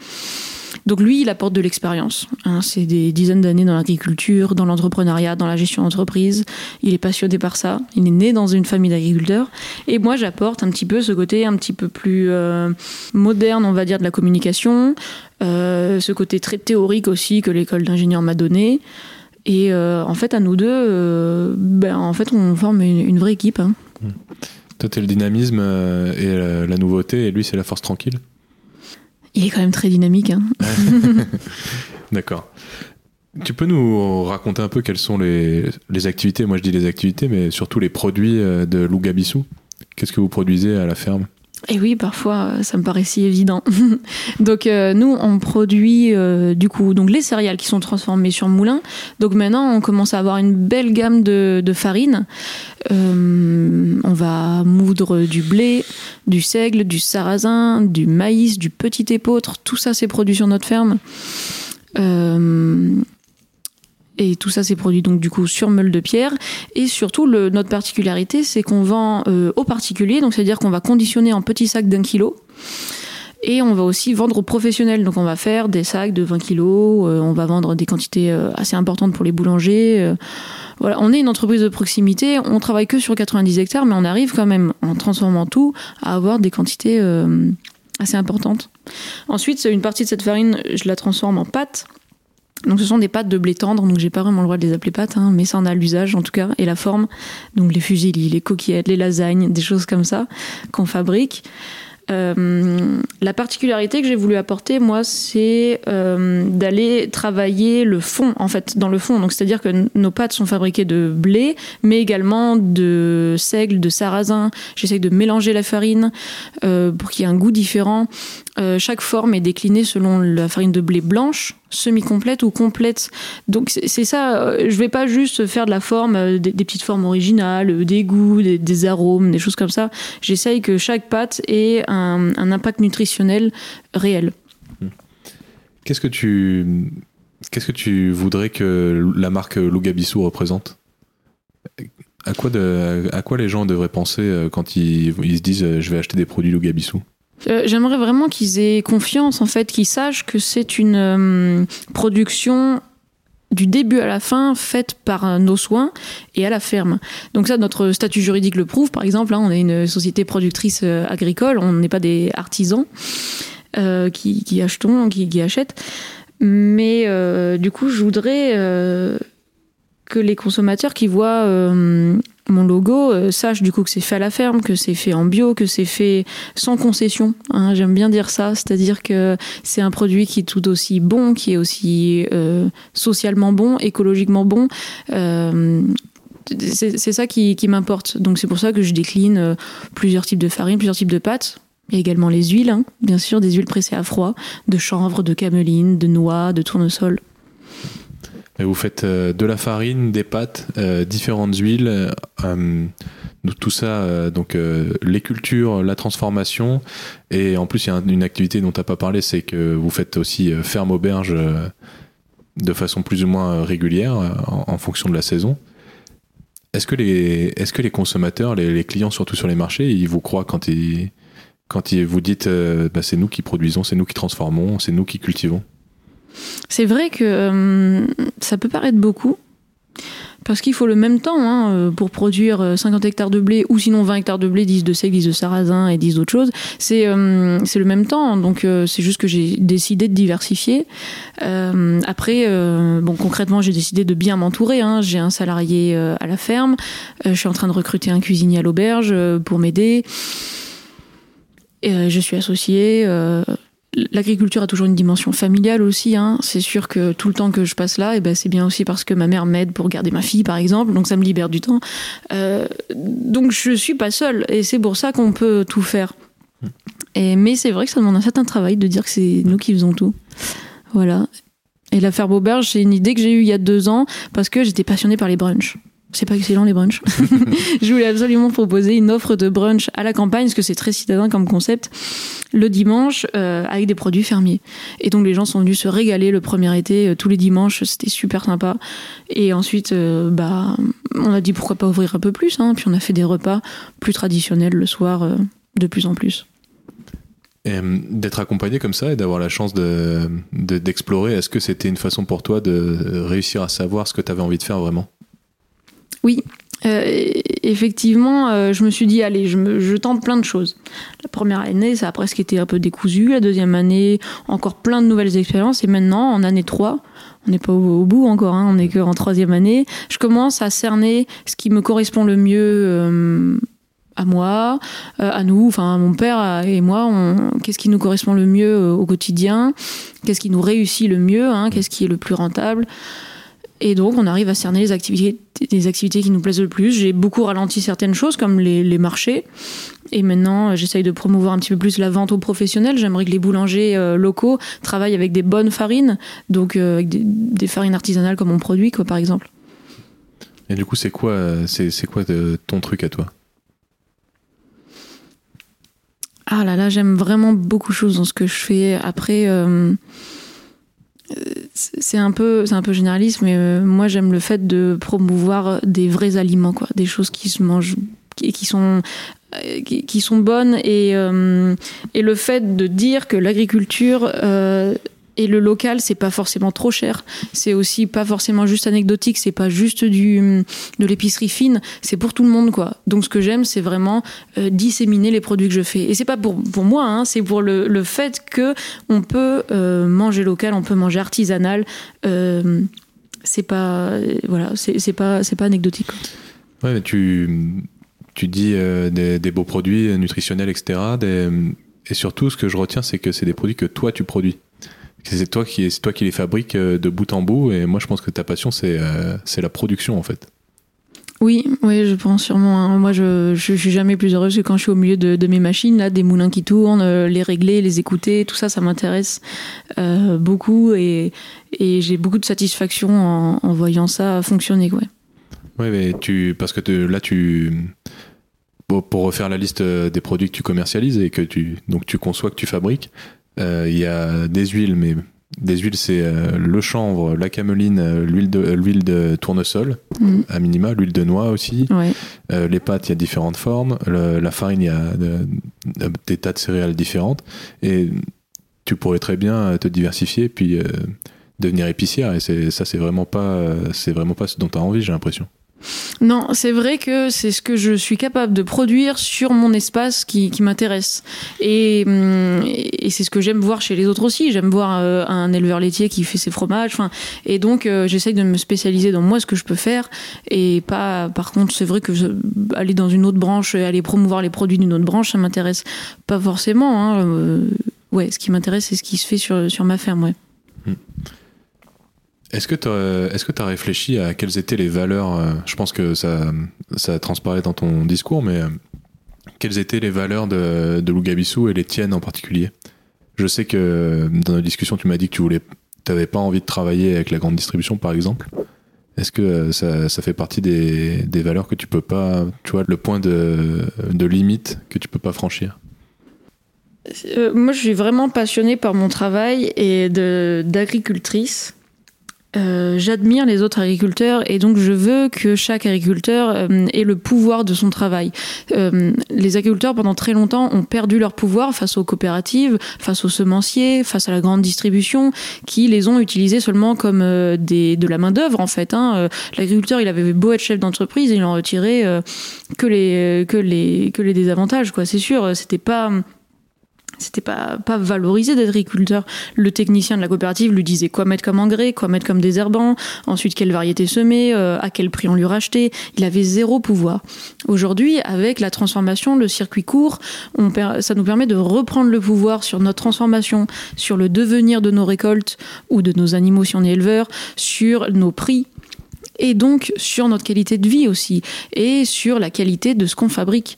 Donc lui, il apporte de l'expérience. Hein. c'est des dizaines d'années dans l'agriculture, dans l'entrepreneuriat, dans la gestion d'entreprise. Il est passionné par ça. Il est né dans une famille d'agriculteurs. Et moi, j'apporte un petit peu ce côté un petit peu plus euh, moderne, on va dire, de la communication, euh, ce côté très théorique aussi que l'école d'ingénieur m'a donné. Et euh, en fait, à nous deux, ben, en fait, on forme une, vraie équipe. Hein. Mmh. Toi, t'es le dynamisme et la nouveauté, et lui, c'est la force tranquille il est quand même très dynamique. Hein. D'accord. Tu peux nous raconter un peu quelles sont les, activités, moi je dis les activités, mais surtout les produits euh, de Lougabissou Qu'est-ce que vous produisez à la ferme? Et oui, parfois, ça me paraît si évident. donc, euh, nous, on produit euh, du coup donc les céréales qui sont transformées sur moulin. Donc maintenant, on commence à avoir une belle gamme de, de farine. Euh, on va moudre du blé, du seigle, du sarrasin, du maïs, du petit épeautre. Tout ça, c'est produit sur notre ferme. Et tout ça, c'est produit donc du coup sur meule de pierre. Et surtout, notre particularité, c'est qu'on vend euh, aux particuliers, donc c'est-à-dire qu'on va conditionner en petits sacs d'un kilo. Et on va aussi vendre aux professionnels. Donc on va faire des sacs de 20 kilos, on va vendre des quantités assez importantes pour les boulangers. voilà, on est une entreprise de proximité, on travaille que sur 90 hectares, mais on arrive quand même, en transformant tout, à avoir des quantités assez importantes. Ensuite, une partie de cette farine, je la transforme en pâte. Donc ce sont des pâtes de blé tendre, donc j'ai pas vraiment le droit de les appeler pâtes, hein, mais ça en a l'usage en tout cas, et la forme. Donc les fusillis, les coquillettes, les lasagnes, des choses comme ça qu'on fabrique. Euh, la particularité que j'ai voulu apporter, moi, c'est euh, d'aller travailler le fond, en fait, dans le fond. Donc, c'est-à-dire que nos pâtes sont fabriquées de blé, mais également de seigle, de sarrasin. J'essaye de mélanger la farine euh, pour qu'il y ait un goût différent. Euh, chaque forme est déclinée selon la farine de blé blanche, semi-complète ou complète. Donc c'est ça, euh, je vais pas juste faire de la forme, euh, des, petites formes originales, des goûts, des, arômes, des choses comme ça. J'essaye que chaque pâte ait un, impact nutritionnel réel. Qu'est-ce que tu qu'est-ce que tu voudrais que la marque Lougabissou représente? À quoi, à quoi les gens devraient penser quand ils, se disent je vais acheter des produits Lougabissou euh, j'aimerais vraiment qu'ils aient confiance, en fait, qu'ils sachent que c'est une euh, production du début à la fin faite par euh, nos soins et à la ferme. Donc ça, notre statut juridique le prouve. Par exemple, là, on est une société productrice agricole, on n'est pas des artisans qui, achetons, qui, qui achètent. Mais du coup, je voudrais que les consommateurs qui voient mon logo euh, sache du coup que c'est fait à la ferme, que c'est fait en bio, que c'est fait sans concession. Hein, J'aime bien dire ça, c'est-à-dire que c'est un produit qui est tout aussi bon, qui est aussi euh, socialement bon, écologiquement bon. Euh, c'est ça qui, qui m'importe. Donc c'est pour ça que je décline euh, plusieurs types de farine, plusieurs types de pâtes. A également les huiles, hein, bien sûr, des huiles pressées à froid, de chanvre, de cameline, de noix, de tournesol. Et vous faites euh, de la farine, des pâtes, euh, différentes huiles, euh, tout ça, donc les cultures, la transformation. Et en plus, il y a une activité dont tu n'as pas parlé, c'est que vous faites aussi ferme auberge de façon plus ou moins régulière en, fonction de la saison. Est-ce que les, consommateurs, les, clients surtout sur les marchés, ils vous croient quand ils, vous dites bah, c'est nous qui produisons, c'est nous qui transformons, c'est nous qui cultivons? C'est vrai que euh, ça peut paraître beaucoup, parce qu'il faut le même temps hein, euh, pour produire 50 euh, hectares de blé ou sinon 20 hectares de blé, 10 de seigle, 10 de sarrasin et 10 d'autres choses. C'est c'est le même temps, donc c'est juste que j'ai décidé de diversifier. après, bon concrètement, j'ai décidé de bien m'entourer. Hein. J'ai un salarié à la ferme, je suis en train de recruter un cuisinier à l'auberge pour m'aider. je suis associée l'agriculture a toujours une dimension familiale aussi. Hein. C'est sûr que tout le temps que je passe là, et eh ben c'est bien aussi parce que ma mère m'aide pour garder ma fille, par exemple. Donc ça me libère du temps. Euh, donc je suis pas seule, et c'est pour ça qu'on peut tout faire. Et, mais c'est vrai que ça demande un certain travail de dire que c'est nous qui faisons tout. Voilà. Et la ferme auberge, c'est une idée que j'ai eue il y a deux ans parce que j'étais passionnée par les brunchs. C'est pas excellent les brunchs. je voulais absolument proposer une offre de brunch à la campagne parce que c'est très citadin comme concept le dimanche euh, avec des produits fermiers. Et donc les gens sont venus se régaler le premier été euh, tous les dimanches, c'était super sympa. Et ensuite, euh, bah, on a dit pourquoi pas ouvrir un peu plus. Hein, puis on a fait des repas plus traditionnels le soir de plus en plus. D'être accompagné comme ça et d'avoir la chance d'explorer, de, d'explorer est-ce que c'était une façon pour toi de réussir à savoir ce que tu avais envie de faire vraiment? Oui, euh, effectivement, euh, je me suis dit, allez, je, tente plein de choses. La première année, ça a presque été un peu décousu. La deuxième année, encore plein de nouvelles expériences. Et maintenant, en année 3, on n'est pas au, bout encore, hein, on n'est qu'en troisième année, je commence à cerner ce qui me correspond le mieux. Euh, à moi, à nous, enfin à mon père et moi, qu'est-ce qui nous correspond le mieux au quotidien, qu'est-ce qui nous réussit le mieux, hein, qu'est-ce qui est le plus rentable? Et donc, on arrive à cerner les activités, les activités qui nous plaisent le plus. J'ai beaucoup ralenti certaines choses, comme les, marchés. Et maintenant, euh, j'essaye de promouvoir un petit peu plus la vente aux professionnels. J'aimerais que les boulangers euh, locaux travaillent avec des bonnes farines, donc euh, avec des, farines artisanales comme on produit, quoi, par exemple. Et du coup, c'est quoi, c'est, quoi ton truc à toi? Ah là là, j'aime vraiment beaucoup de choses dans ce que je fais. Après c'est un peu c'est un peu généraliste mais euh, moi j'aime le fait de promouvoir des vrais aliments quoi. Des choses qui se mangent qui, qui sont qui, qui sont bonnes et, et le fait de dire que l'agriculture et le local, c'est pas forcément trop cher. C'est aussi pas forcément juste anecdotique. C'est pas juste du de l'épicerie fine. C'est pour tout le monde, quoi. Donc, ce que j'aime, c'est vraiment euh, disséminer les produits que je fais. Et c'est pas pour pour moi. Hein, c'est pour le, le, fait que on peut euh, manger local, on peut manger artisanal. Euh, c'est pas voilà, c'est pas c'est pas anecdotique. Ouais, mais tu tu dis des, des, beaux produits nutritionnels, etc. Et surtout, ce que je retiens, c'est que c'est des produits que toi tu produis c'est toi qui c'est toi qui les fabriques euh, de bout en bout et moi je pense que ta passion c'est euh, c'est la production en fait oui, oui, je pense sûrement. Hein. Moi, je, je, suis jamais plus heureuse que quand je suis au milieu de, de mes machines, là, des moulins qui tournent, euh, les régler, les écouter, tout ça, ça m'intéresse euh, beaucoup et, et j'ai beaucoup de satisfaction en, en voyant ça fonctionner, ouais. Ouais, mais tu, parce que là, tu, pour, pour refaire la liste des produits que tu commercialises et que tu, donc tu conçois, que tu fabriques, il y a des huiles, mais des huiles, c'est euh, le chanvre, la cameline, euh, l'huile de, l'huile de tournesol, mm. à minima, l'huile de noix aussi. les pâtes, il y a différentes formes. la farine, il y a des tas de céréales différentes. Et tu pourrais très bien te diversifier puis devenir épicière. Et c'est, ça, c'est vraiment pas, c'est vraiment pas ce dont tu as envie, j'ai l'impression. Non, c'est vrai que c'est ce que je suis capable de produire sur mon espace qui, m'intéresse. Hum, et, c'est ce que j'aime voir chez les autres aussi. J'aime voir euh, un éleveur laitier qui fait ses fromages. Et donc, euh, j'essaye de me spécialiser dans moi, ce que je peux faire. Et pas, par contre, c'est vrai que aller dans une autre branche, aller promouvoir les produits d'une autre branche, ça m'intéresse pas forcément. Hein. Euh, ouais, ce qui m'intéresse, c'est ce qui se fait sur, sur ma ferme, ouais. Hum. Est-ce que tu as, as réfléchi à quelles étaient les valeurs euh, Je pense que ça, ça transparaît dans ton discours, mais euh, quelles étaient les valeurs de, de Lougabissou et les tiennes en particulier? Je sais que dans nos discussions, tu m'as dit que tu voulais, t'avais pas envie de travailler avec la grande distribution, par exemple. Est-ce que euh, ça, ça, fait partie des, des, valeurs que tu peux pas, tu vois, le point de, de limite que tu peux pas franchir? Moi, je suis vraiment passionnée par mon travail et d'agricultrice. Euh, j'admire les autres agriculteurs et donc je veux que chaque agriculteur euh, ait le pouvoir de son travail. Euh, les agriculteurs pendant très longtemps ont perdu leur pouvoir face aux coopératives, face aux semenciers, face à la grande distribution qui les ont utilisés seulement comme des, de la main d'œuvre en fait. Hein. L'agriculteur il avait beau être chef d'entreprise, il en retirait que les que les que les désavantages quoi. C'est sûr, c'était pas c'était pas, pas valorisé d'être agriculteur. Le technicien de la coopérative lui disait quoi mettre comme engrais, quoi mettre comme désherbant, ensuite quelle variété semer, euh, à quel prix on lui rachetait. Il avait zéro pouvoir. Aujourd'hui, avec la transformation, le circuit court, ça nous permet de reprendre le pouvoir sur notre transformation, sur le devenir de nos récoltes ou de nos animaux si on est éleveur, sur nos prix et donc sur notre qualité de vie aussi, et sur la qualité de ce qu'on fabrique.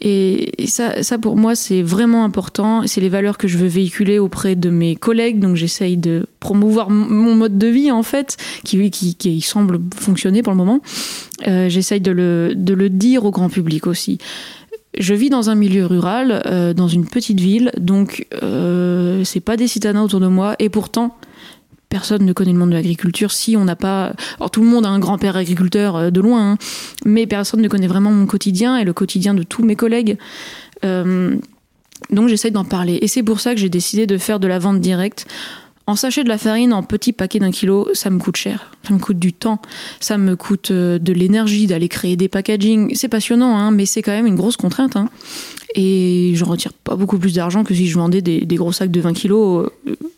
Et ça, pour moi, c'est vraiment important. C'est les valeurs que je veux véhiculer auprès de mes collègues. Donc j'essaye de promouvoir mon mode de vie, en fait, qui, qui, qui semble fonctionner pour le moment. Euh, j'essaye de le, de le dire au grand public aussi. Je vis dans un milieu rural, euh, dans une petite ville, donc euh, c'est pas des citadins autour de moi, et pourtant personne ne connaît le monde de l'agriculture si on n'a pas. Alors tout le monde a un grand-père agriculteur euh, de loin, hein, mais personne ne connaît vraiment mon quotidien et le quotidien de tous mes collègues. Euh, donc j'essaye d'en parler. Et c'est pour ça que j'ai décidé de faire de la vente directe. En sachet de la farine, en petit paquet d'un kilo, ça me coûte cher. Ça me coûte du temps. Ça me coûte euh, de l'énergie d'aller créer des packaging. C'est passionnant, hein, mais c'est quand même une grosse contrainte. Hein. Et je retire pas beaucoup plus d'argent que si je vendais des, gros sacs de 20 kilos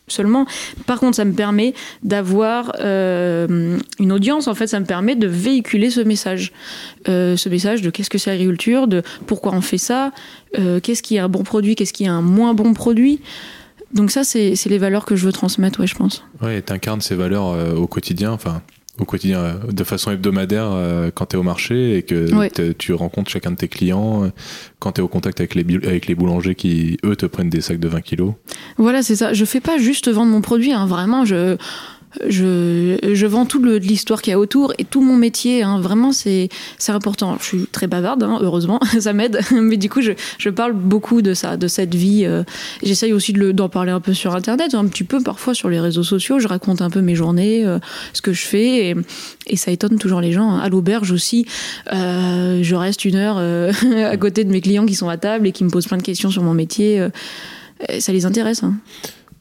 seulement. Par contre, ça me permet d'avoir euh, une audience. En fait, ça me permet de véhiculer ce message, euh, ce message de qu'est-ce que c'est l'agriculture, de pourquoi on fait ça, euh, qu'est-ce qui est un bon produit, qu'est-ce qui est un moins bon produit. Donc ça, c'est les valeurs que je veux transmettre, ouais, je pense. Ouais, tu incarnes ces valeurs au quotidien. Enfin, au quotidien, euh, de façon hebdomadaire, euh, quand tu es au marché et que tu rencontres chacun de tes clients, euh, quand tu es au contact avec les, avec les boulangers qui, eux, te prennent des sacs de 20 kilos Voilà, c'est ça. Je fais pas juste vendre mon produit, hein. vraiment, je je, je vends tout l'histoire qu'il y a autour et tout mon métier. Hein, vraiment, c'est, important. Je suis très bavarde, hein, heureusement, ça m'aide. Mais du coup, je, je parle beaucoup de ça, de cette vie. Euh, j'essaye aussi de d'en parler un peu sur Internet, un petit peu parfois sur les réseaux sociaux. Je raconte un peu mes journées, euh, ce que je fais. Et, et, ça étonne toujours les gens. Hein. À l'auberge aussi, euh, je reste une heure euh, à côté de mes clients qui sont à table et qui me posent plein de questions sur mon métier. Ça les intéresse.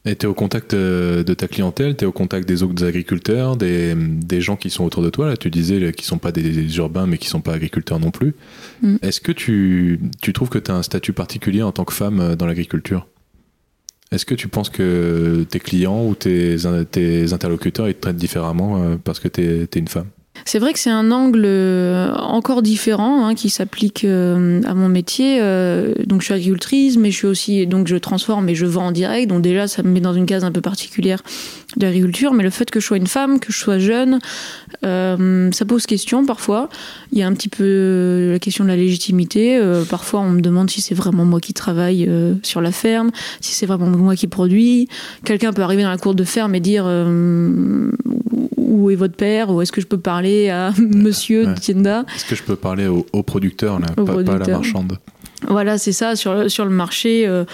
Et tu es au contact euh, de ta clientèle, tu es au contact des autres agriculteurs, des, des, gens qui sont autour de toi. Là, tu disais qui sont pas des urbains, mais qui sont pas agriculteurs non plus. Mm. Est-ce que tu, tu trouves que tu as un statut particulier en tant que femme euh, dans l'agriculture? Est-ce que tu penses que tes clients ou tes, tes interlocuteurs ils te traitent différemment euh, parce que tu es, es une femme? C'est vrai que c'est un angle euh, encore différent hein, qui s'applique euh, à mon métier. Euh, donc je suis agricultrice, mais je suis aussi donc je transforme et je vends en direct. Donc déjà ça me met dans une case un peu particulière d'agriculture. Mais le fait que je sois une femme, que je sois jeune, ça pose question parfois. Il y a un petit peu la question de la légitimité. parfois on me demande si c'est vraiment moi qui travaille sur la ferme, si c'est vraiment moi qui produis. Quelqu'un peut arriver dans la cour de ferme et dire où est votre père? Ou est-ce que je peux parler? À monsieur Tienda Est-ce que je peux parler au, producteur, là, pas, à la marchande Voilà, c'est ça, sur, sur le marché. Euh,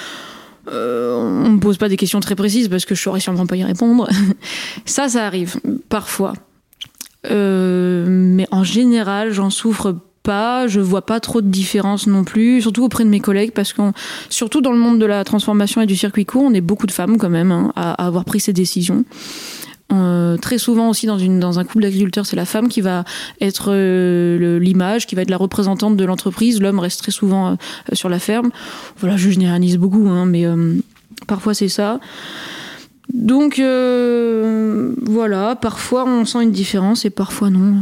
euh, on me pose pas des questions très précises parce que je saurais sûrement pas y répondre. ça, ça arrive parfois. Euh, mais en général, j'en souffre pas, je vois pas trop de différence non plus, surtout auprès de mes collègues, parce que surtout dans le monde de la transformation et du circuit court, on est beaucoup de femmes quand même hein, à, avoir pris ces décisions. Euh, très souvent aussi dans, une, dans un couple d'agriculteurs, c'est la femme qui va être euh, l'image, qui va être la représentante de l'entreprise. L'homme reste très souvent euh, sur la ferme. Voilà, je généralise beaucoup, hein, mais parfois c'est ça. Donc voilà, parfois on sent une différence et parfois non.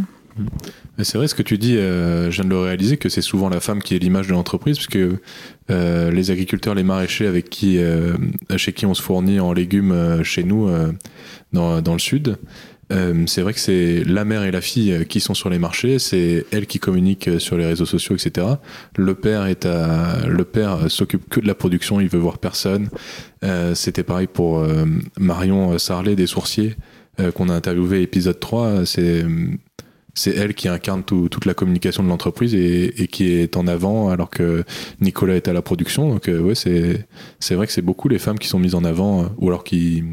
C'est vrai ce que tu dis, je viens de le réaliser, que c'est souvent la femme qui est l'image de l'entreprise, puisque les agriculteurs, les maraîchers avec qui, chez qui on se fournit en légumes chez nous, dans, dans le sud. Euh, c'est vrai que c'est la mère et la fille qui sont sur les marchés, c'est elle qui communique sur les réseaux sociaux, etc. Le père est à, le père s'occupe que de la production, il veut voir personne. Euh, C'était pareil pour euh, Marion Sarlet des Sourciers euh, qu'on a interviewé épisode 3. C'est c'est elle qui incarne toute la communication de l'entreprise et, qui est en avant alors que Nicolas est à la production. Donc euh, ouais, c'est c'est vrai que c'est beaucoup les femmes qui sont mises en avant euh, ou alors qui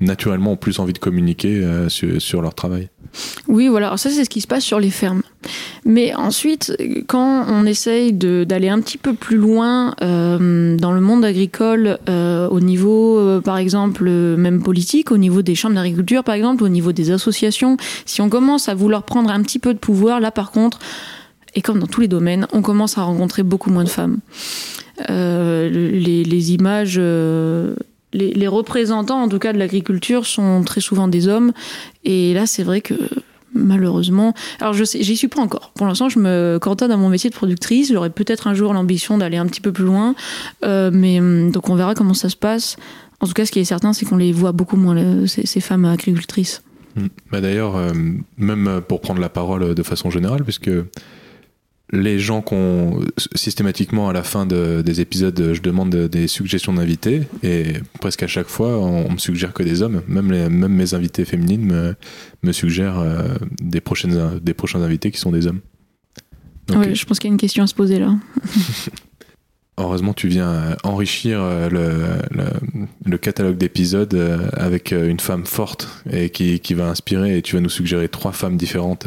naturellement ont plus envie de communiquer euh, sur, leur travail. Oui, voilà. Alors ça, c'est ce qui se passe sur les fermes. Mais ensuite, quand on essaye d'aller un petit peu plus loin dans le monde agricole, au niveau, par exemple, même politique, au niveau des chambres d'agriculture, par exemple, au niveau des associations, si on commence à vouloir prendre un petit peu de pouvoir, là, par contre, et comme dans tous les domaines, on commence à rencontrer beaucoup moins de femmes. les, images les, représentants, en tout cas de l'agriculture, sont très souvent des hommes. Et là, c'est vrai que malheureusement. Alors, je sais, j'y suis pas encore. Pour l'instant, je me cantonne à mon métier de productrice. J'aurai peut-être un jour l'ambition d'aller un petit peu plus loin. Euh, mais hum, donc, on verra comment ça se passe. En tout cas, ce qui est certain, c'est qu'on les voit beaucoup moins, ces, femmes agricultrices. Hum. Bah D'ailleurs, euh, même pour prendre la parole de façon générale, puisque les gens qu'on systématiquement à la fin des épisodes, je demande des suggestions d'invités et presque à chaque fois, on, me suggère que des hommes. Même, même mes invités féminines me, me suggèrent euh, des, prochaines, des prochains invités qui sont des hommes. je pense qu'il y a une question à se poser là. Heureusement, tu viens euh, enrichir euh, le, catalogue d'épisodes euh, avec une femme forte et qui, va inspirer et tu vas nous suggérer trois femmes différentes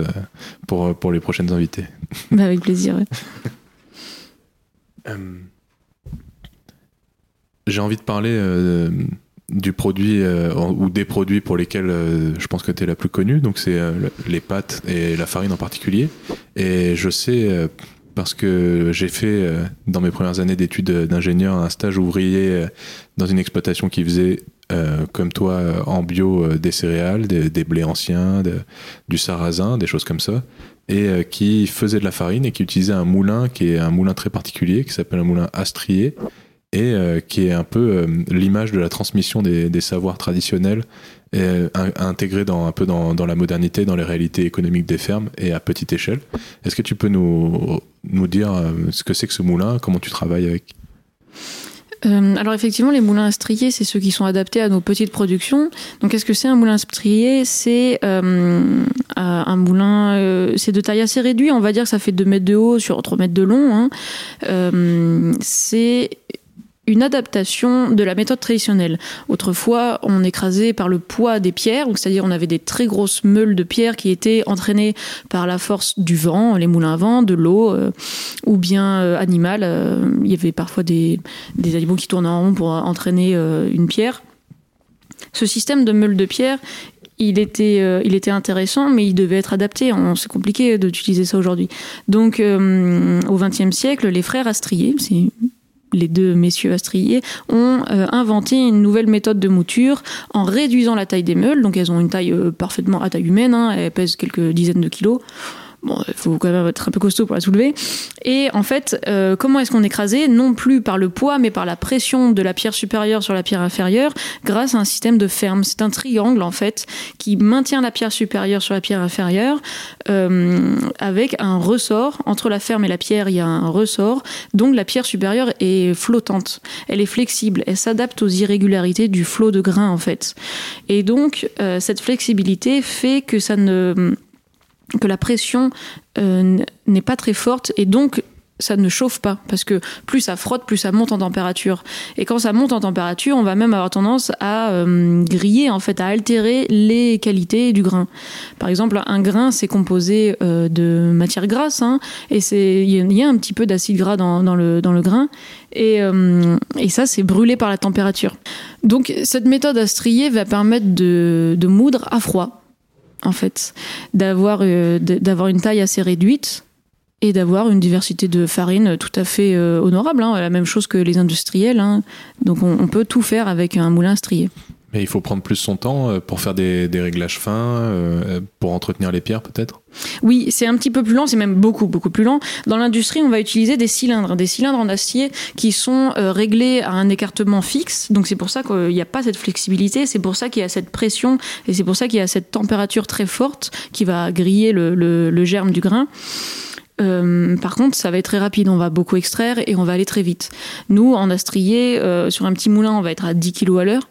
pour, pour les prochaines invitées. Bah avec plaisir. J'ai envie de parler du produit ou des produits pour lesquels je pense que tu es la plus connue, donc c'est les pâtes et la farine en particulier. Et je sais parce que j'ai fait euh, dans mes premières années d'études d'ingénieur un stage ouvrier euh, dans une exploitation qui faisait euh, comme toi en bio des céréales, des, blés anciens, du sarrasin, des choses comme ça, et qui faisait de la farine et qui utilisait un moulin qui est un moulin très particulier qui s'appelle un moulin astrier et qui est un peu l'image de la transmission des, savoirs traditionnels et, intégré dans, un peu dans, la modernité, dans les réalités économiques des fermes et à petite échelle. Est-ce que tu peux nous, nous dire euh, ce que c'est que ce moulin, comment tu travailles avec Euh, alors effectivement, les moulins à strier, c'est ceux qui sont adaptés à nos petites productions. Donc qu'est-ce que c'est un moulin à strier? C'est euh, un moulin, c'est de taille assez réduite, on va dire que ça fait 2 mètres de haut sur 3 mètres de long. Hein. C'est une adaptation de la méthode traditionnelle. Autrefois, on écrasait par le poids des pierres, c'est-à-dire on avait des très grosses meules de pierres qui étaient entraînées par la force du vent, les moulins à vent, de l'eau, euh, ou bien euh, animal. Euh, il y avait parfois des, animaux qui tournaient en rond pour entraîner une pierre. Ce système de meules de pierre il était, il était intéressant, mais il devait être adapté. C'est compliqué d'utiliser ça aujourd'hui. Donc, au XXe siècle, les frères Astrier, c'est les deux messieurs astriers ont euh, inventé une nouvelle méthode de mouture en réduisant la taille des meules. Donc elles ont une taille euh, parfaitement à taille humaine, hein, elles pèsent quelques dizaines de kilos. Bon, il faut quand même être un peu costaud pour la soulever. Et en fait, euh, comment est-ce qu'on écrasait Non plus par le poids, mais par la pression de la pierre supérieure sur la pierre inférieure, grâce à un système de ferme. C'est un triangle, en fait, qui maintient la pierre supérieure sur la pierre inférieure, euh, avec un ressort. Entre la ferme et la pierre, il y a un ressort. Donc la pierre supérieure est flottante. Elle est flexible. Elle s'adapte aux irrégularités du flot de grains, en fait. Et donc, euh, cette flexibilité fait que ça ne que la pression euh, n'est pas très forte et donc ça ne chauffe pas parce que plus ça frotte, plus ça monte en température. Et quand ça monte en température, on va même avoir tendance à euh, griller, en fait, à altérer les qualités du grain. Par exemple, un grain, c'est composé euh, de matière grasse, hein, et c'est il y, a un petit peu d'acide gras dans, dans, le, dans le grain, et, et ça, c'est brûlé par la température. Donc, cette méthode à strier va permettre de, de moudre à froid en fait, d'avoir euh, d'avoir une taille assez réduite et d'avoir une diversité de farines tout à fait euh, honorable, hein, la même chose que les industriels. Hein. Donc on, peut tout faire avec un moulin strié. Mais il faut prendre plus son temps euh, pour faire des, réglages fins, euh, pour entretenir les pierres peut-être? Oui, c'est un petit peu plus lent, c'est même beaucoup, beaucoup plus lent. Dans l'industrie, on va utiliser des cylindres, des cylindres en acier qui sont euh, réglés à un écartement fixe. Donc c'est pour ça qu'il n'y a pas cette flexibilité, c'est pour ça qu'il y a cette pression et c'est pour ça qu'il y a cette température très forte qui va griller le, germe du grain. Par contre, ça va être très rapide. On va beaucoup extraire et on va aller très vite. Nous, en astrier, sur un petit moulin, on va être à 10 kg à l'heure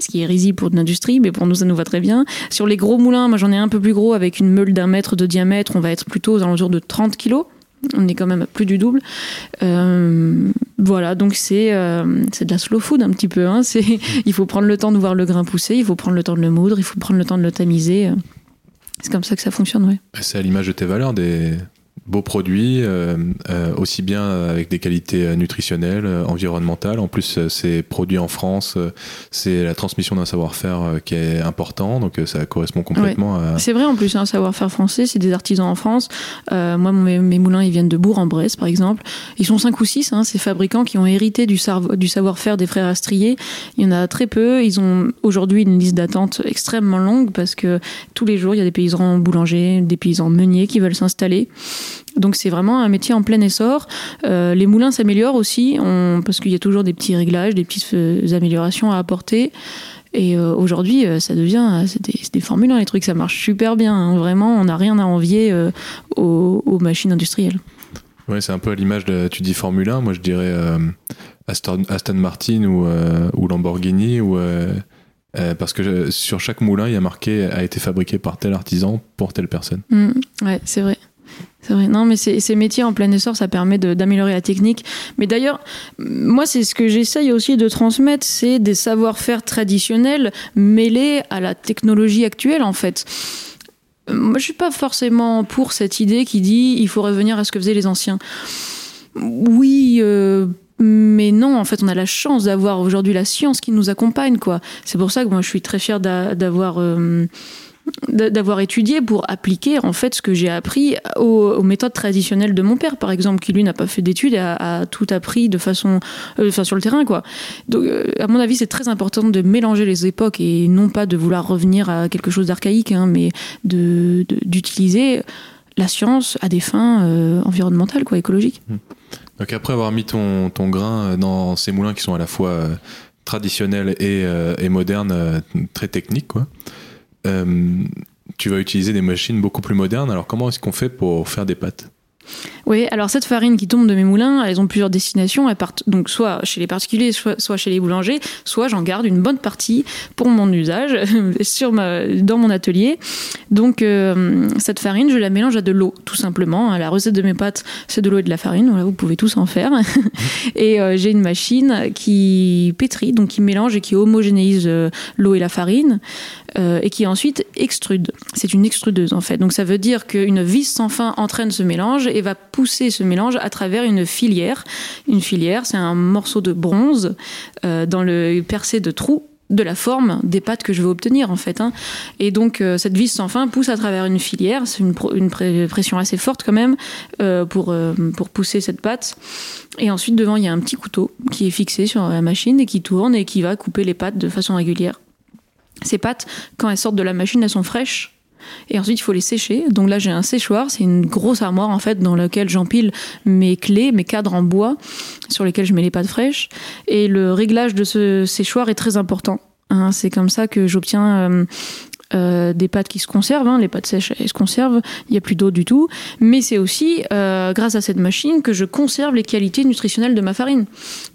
ce qui est risible pour l'industrie, mais pour nous, ça nous va très bien. Sur les gros moulins, moi j'en ai un peu plus gros avec une meule d'un mètre de diamètre, on va être plutôt aux alentours de 30 kg. On est quand même à plus du double. Euh, voilà, donc c'est euh, de la slow food un petit peu. Hein. Il faut prendre le temps de voir le grain pousser, il faut prendre le temps de le moudre, il faut prendre le temps de le tamiser. C'est comme ça que ça fonctionne, ouais. C'est à l'image de tes valeurs, des, beaux produits, euh, euh, aussi bien avec des qualités euh, nutritionnelles, environnementales. En plus, c'est produit en France, c'est la transmission d'un savoir-faire qui est important, donc ça correspond complètement à... C'est vrai en plus, un hein, savoir-faire français, c'est des artisans en France. moi, mes, moulins, ils viennent de Bourg-en-Bresse, par exemple. Ils sont cinq ou six, hein, ces fabricants qui ont hérité du, du savoir-faire des frères Astrier. Il y en a très peu. Ils ont aujourd'hui une liste d'attente extrêmement longue parce que tous les jours, il y a des paysans boulangers, des paysans meuniers qui veulent s'installer. Donc c'est vraiment un métier en plein essor. Euh, les moulins s'améliorent aussi parce qu'il y a toujours des petits réglages, des petites euh, améliorations à apporter. Et euh, aujourd'hui, ça devient, c'est des, des, Formule 1, les trucs, ça marche super bien. Hein. Vraiment, on n'a rien à envier aux, machines industrielles. Ouais, c'est un peu à l'image de, tu dis Formule 1, moi je dirais Aston, Aston, Martin ou, ou Lamborghini ou parce que sur chaque moulin, il y a marqué a été fabriqué par tel artisan pour telle personne. Mmh, ouais, c'est vrai. C'est vrai. Non, mais ces métiers en plein essor, ça permet d'améliorer la technique. Mais d'ailleurs, moi, c'est ce que j'essaye aussi de transmettre, c'est des savoir-faire traditionnels mêlés à la technologie actuelle, en fait. Moi, je suis pas forcément pour cette idée qui dit il faut revenir à ce que faisaient les anciens. Oui. Euh, mais non, en fait, on a la chance d'avoir aujourd'hui la science qui nous accompagne, quoi. C'est pour ça que moi, je suis très fière d'avoir euh, d'avoir étudié pour appliquer en fait ce que j'ai appris aux, méthodes traditionnelles de mon père par exemple qui lui n'a pas fait d'études et a, tout appris de façon euh, enfin sur le terrain quoi donc euh, à mon avis c'est très important de mélanger les époques et non pas de vouloir revenir à quelque chose d'archaïque hein, mais de d'utiliser la science à des fins euh, environnementales quoi écologiques mmh. donc après avoir mis ton, ton grain dans ces moulins qui sont à la fois traditionnels et, et modernes très techniques quoi tu vas utiliser des machines beaucoup plus modernes. Alors comment est-ce qu'on fait pour faire des pâtes? Oui, alors cette farine qui tombe de mes moulins, elles ont plusieurs destinations. Elles partent donc soit chez les particuliers, soit, chez les boulangers, soit j'en garde une bonne partie pour mon usage dans mon atelier. Donc euh, cette farine, je la mélange à de l'eau, tout simplement. La recette de mes pâtes, c'est de l'eau et de la farine. Vous pouvez tous en faire. et euh, j'ai une machine qui pétrit, donc qui mélange et qui homogénéise euh, l'eau et la farine, et qui ensuite extrude. C'est une extrudeuse en fait. Donc ça veut dire qu'une vis sans fin entraîne ce mélange et va pousser ce mélange à travers une filière. Une filière, c'est un morceau de bronze euh, dans le percé de trous de la forme des pâtes que je veux obtenir en fait. Hein. Et donc euh, cette vis sans fin pousse à travers une filière, c'est une, pression assez forte quand même euh, pour, pour pousser cette pâte. Et ensuite devant il y a un petit couteau qui est fixé sur la machine et qui tourne et qui va couper les pâtes de façon régulière. Ces pâtes, quand elles sortent de la machine, elles sont fraîches et ensuite, il faut les sécher. Donc là, j'ai un séchoir. C'est une grosse armoire, en fait, dans laquelle j'empile mes clés, mes cadres en bois, sur lesquels je mets les pâtes fraîches. Et le réglage de ce séchoir est très important. Hein. c'est comme ça que j'obtiens euh, euh, des pâtes qui se conservent, hein, les pâtes sèches elles se conservent, il n'y a plus d'eau du tout, mais c'est aussi euh, grâce à cette machine que je conserve les qualités nutritionnelles de ma farine.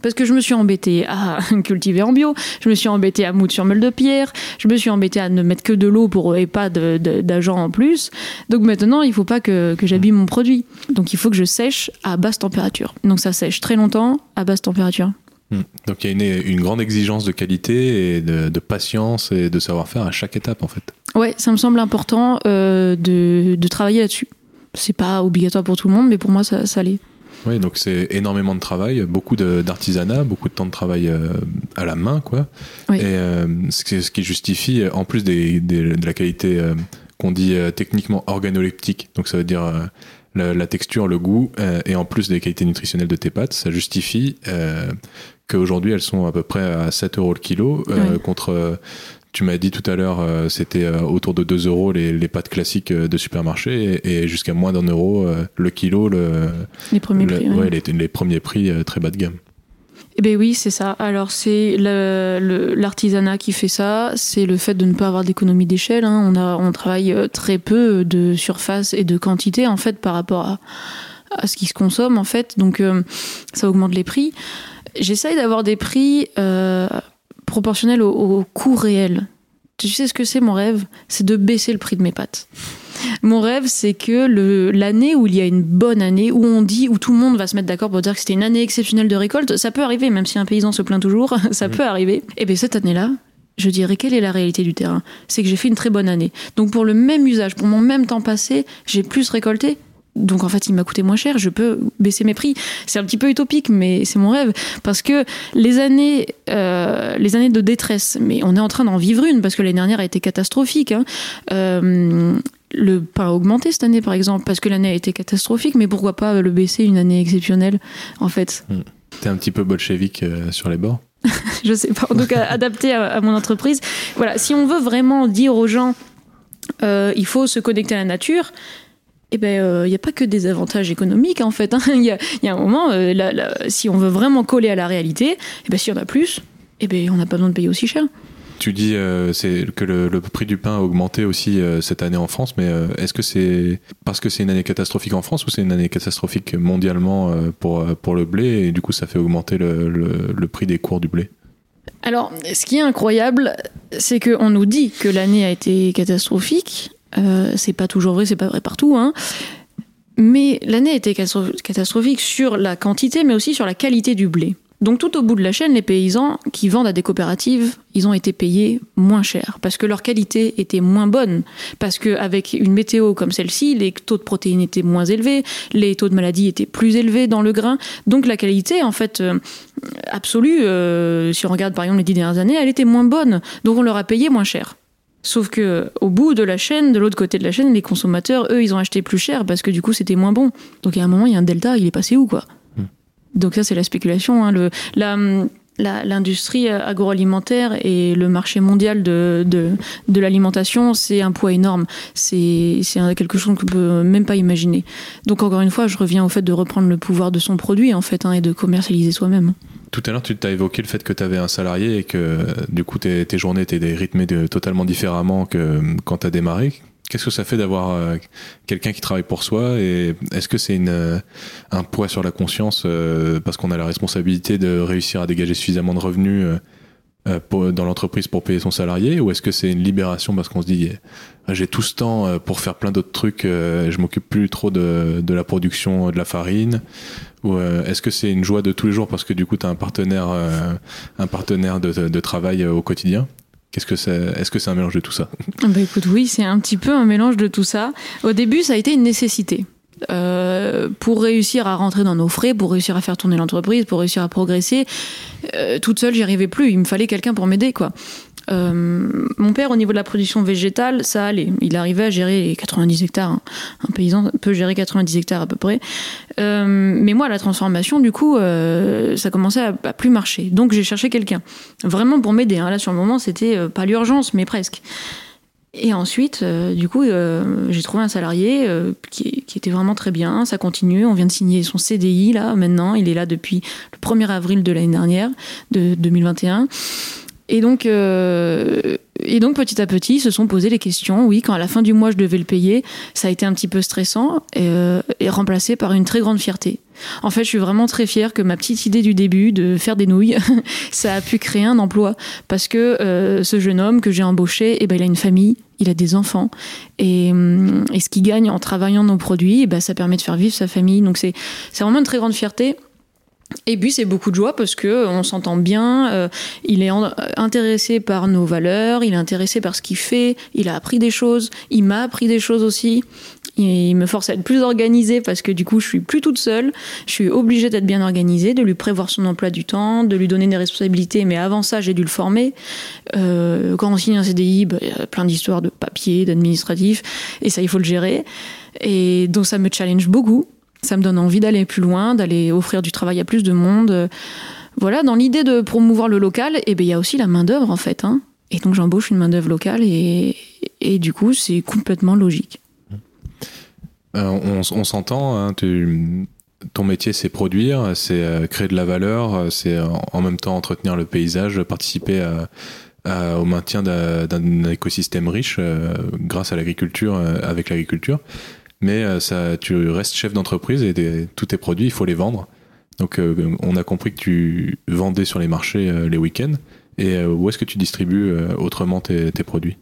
Parce que je me suis embêtée à cultiver en bio, je me suis embêtée à moudre sur meule de pierre, je me suis embêtée à ne mettre que de l'eau pour et pas d'agent en plus. Donc maintenant, il ne faut pas que, que j'abîme mon produit. Donc il faut que je sèche à basse température. Donc ça sèche très longtemps à basse température. Hmm. Donc il y a une, une, grande exigence de qualité et de, de patience et de savoir-faire à chaque étape en fait. Ouais, ça me semble important euh, de, de, travailler là-dessus. C'est pas obligatoire pour tout le monde, mais pour moi ça, ça l'est. Oui, donc c'est énormément de travail, beaucoup d'artisanat, beaucoup de temps de travail euh, à la main, quoi. Oui. Et euh, c'est ce qui justifie, en plus des, des, de la qualité qu'on dit techniquement organoleptique, donc ça veut dire la, la, texture, le goût, et en plus des qualités nutritionnelles de tes pâtes, ça justifie qu'aujourd'hui elles sont à peu près à 7 euros le kilo euh, contre tu m'as dit tout à l'heure, euh, c'était euh, autour de 2 euros les, les pâtes classiques de supermarché et, jusqu'à moins d'un euro le kilo. Le, les premiers prix. Ouais, les, les, premiers prix très bas de gamme. Eh ben oui, c'est ça. Alors c'est l'artisanat qui fait ça, c'est le fait de ne pas avoir d'économie d'échelle. Hein. On, a, on travaille très peu de surface et de quantité en fait par rapport à, à ce qui se consomme en fait, donc ça augmente les prix. J'essaye d'avoir des prix euh, proportionnels au, coût réel. Tu sais ce que c'est mon rêve? C'est de baisser le prix de mes pâtes. Mon rêve, c'est que l'année où il y a une bonne année, où on dit, où tout le monde va se mettre d'accord pour dire que c'était une année exceptionnelle de récolte, ça peut arriver, même si un paysan se plaint toujours, ça mmh. peut arriver. Et eh bien cette année-là, je dirais quelle est la réalité du terrain? C'est que j'ai fait une très bonne année. Donc pour le même usage, pour mon même temps passé, j'ai plus récolté donc en fait, il m'a coûté moins cher, je peux baisser mes prix. C'est un petit peu utopique, mais c'est mon rêve. Parce que les années, euh, les années de détresse, mais on est en train d'en vivre une, parce que l'année dernière a été catastrophique. Hein. Euh, le pain a augmenté cette année, par exemple, parce que l'année a été catastrophique, mais pourquoi pas le baisser une année exceptionnelle, en fait? Hmm. T'es un petit peu bolchevique euh, sur les bords? Je sais pas, en tout cas, adapté à, à, mon entreprise. Voilà, si on veut vraiment dire aux gens, il faut se connecter à la nature, eh ben, il euh, n'y a pas que des avantages économiques en fait. Hein. Il y, a, y, a, un moment, euh, si on veut vraiment coller à la réalité, eh ben, s'il y en a plus, eh ben, on n'a pas besoin de payer aussi cher. Tu dis euh, que le, le, prix du pain a augmenté aussi cette année en France, mais est-ce que c'est parce que c'est une année catastrophique en France ou c'est une année catastrophique mondialement pour, pour le blé et du coup ça fait augmenter le, le prix des cours du blé? Alors, ce qui est incroyable, c'est qu'on nous dit que l'année a été catastrophique, euh, c'est pas toujours vrai, c'est pas vrai partout, hein. Mais l'année a été catastrophique sur la quantité, mais aussi sur la qualité du blé. Donc tout au bout de la chaîne, les paysans qui vendent à des coopératives, ils ont été payés moins cher parce que leur qualité était moins bonne, parce qu'avec une météo comme celle-ci, les taux de protéines étaient moins élevés, les taux de maladie étaient plus élevés dans le grain, donc la qualité en fait euh, absolue, euh, si on regarde par exemple les dix dernières années, elle était moins bonne, donc on leur a payé moins cher. Sauf que au bout de la chaîne, de l'autre côté de la chaîne, les consommateurs, eux, ils ont acheté plus cher parce que du coup, c'était moins bon. Donc à un moment, il y a un delta, il est passé où, quoi hmm. Donc ça, c'est la spéculation. Hein. Le, la, l'industrie agroalimentaire et le marché mondial de, de, de l'alimentation, c'est un poids énorme. C'est, c'est quelque chose qu'on peut même pas imaginer. Donc encore une fois, je reviens au fait de reprendre le pouvoir de son produit, en fait, hein, et de commercialiser soi-même. Tout à l'heure, tu t'as évoqué le fait que tu avais un salarié et que du coup tes, journées étaient rythmées totalement différemment que quand tu as démarré. Qu'est-ce que ça fait d'avoir euh, quelqu'un qui travaille pour soi et est-ce que c'est euh, un poids sur la conscience euh, parce qu'on a la responsabilité de réussir à dégager suffisamment de revenus dans l'entreprise pour payer son salarié ou est-ce que c'est une libération parce qu'on se dit j'ai tout ce temps pour faire plein d'autres trucs je m'occupe plus trop de la production de la farine ou est-ce que c'est une joie de tous les jours parce que du coup tu as un partenaire un partenaire de, de travail au quotidien? Qu'est-ce que c'est Est-ce que c'est un mélange de tout ça? Bah écoute, oui, c'est un petit peu un mélange de tout ça. Au début, ça a été une nécessité. Euh, pour réussir à rentrer dans nos frais, pour réussir à faire tourner l'entreprise, pour réussir à progresser, euh, toute seule, j'y arrivais plus. Il me fallait quelqu'un pour m'aider, quoi. Euh, mon père, au niveau de la production végétale, ça allait. Il arrivait à gérer les 90 hectares. Hein. Un paysan peut gérer 90 hectares à peu près. Euh, mais moi, la transformation, du coup, euh, ça commençait à, plus marcher. Donc j'ai cherché quelqu'un. Vraiment pour m'aider. Hein. Là, sur le moment, c'était pas l'urgence, mais presque. Et ensuite, du coup, j'ai trouvé un salarié qui, qui, était vraiment très bien. Ça continue. On vient de signer son CDI, là, maintenant. Il est là depuis le 1er avril de l'année dernière, de 2021. Et donc, euh, et donc petit à petit, ils se sont posé les questions. Oui, quand à la fin du mois je devais le payer, ça a été un petit peu stressant et, euh, et remplacé par une très grande fierté. En fait, je suis vraiment très fière que ma petite idée du début de faire des nouilles, ça a pu créer un emploi parce que euh, ce jeune homme que j'ai embauché, eh ben, il a une famille, il a des enfants et, hum, et ce qu'il gagne en travaillant nos produits, eh ben, ça permet de faire vivre sa famille. Donc c'est c'est vraiment une très grande fierté. Et puis c'est beaucoup de joie parce que euh, on s'entend bien. Euh, il est intéressé par nos valeurs, il est intéressé par ce qu'il fait. Il a appris des choses, il m'a appris des choses aussi. Il me force à être plus organisée parce que du coup je suis plus toute seule. Je suis obligée d'être bien organisée, de lui prévoir son emploi du temps, de lui donner des responsabilités. Mais avant ça j'ai dû le former. Euh, quand on signe un CDI, bah, il y a plein d'histoires de papier, d'administratif, et ça il faut le gérer. Et donc ça me challenge beaucoup. Ça me donne envie d'aller plus loin, d'aller offrir du travail à plus de monde. Voilà, dans l'idée de promouvoir le local, et eh ben il y a aussi la main d'œuvre en fait. Hein. Et donc j'embauche une main d'œuvre locale et, du coup c'est complètement logique. Euh, on, s'entend. Hein, ton métier, c'est produire, c'est euh, créer de la valeur, c'est en même temps entretenir le paysage, participer au maintien d'un écosystème riche euh, grâce à l'agriculture, euh, avec l'agriculture mais euh, ça, tu restes chef d'entreprise et des, tous tes produits, il faut les vendre. Donc, euh, on a compris que tu vendais sur les marchés euh, les week-ends. Et où est-ce que tu distribues autrement tes produits?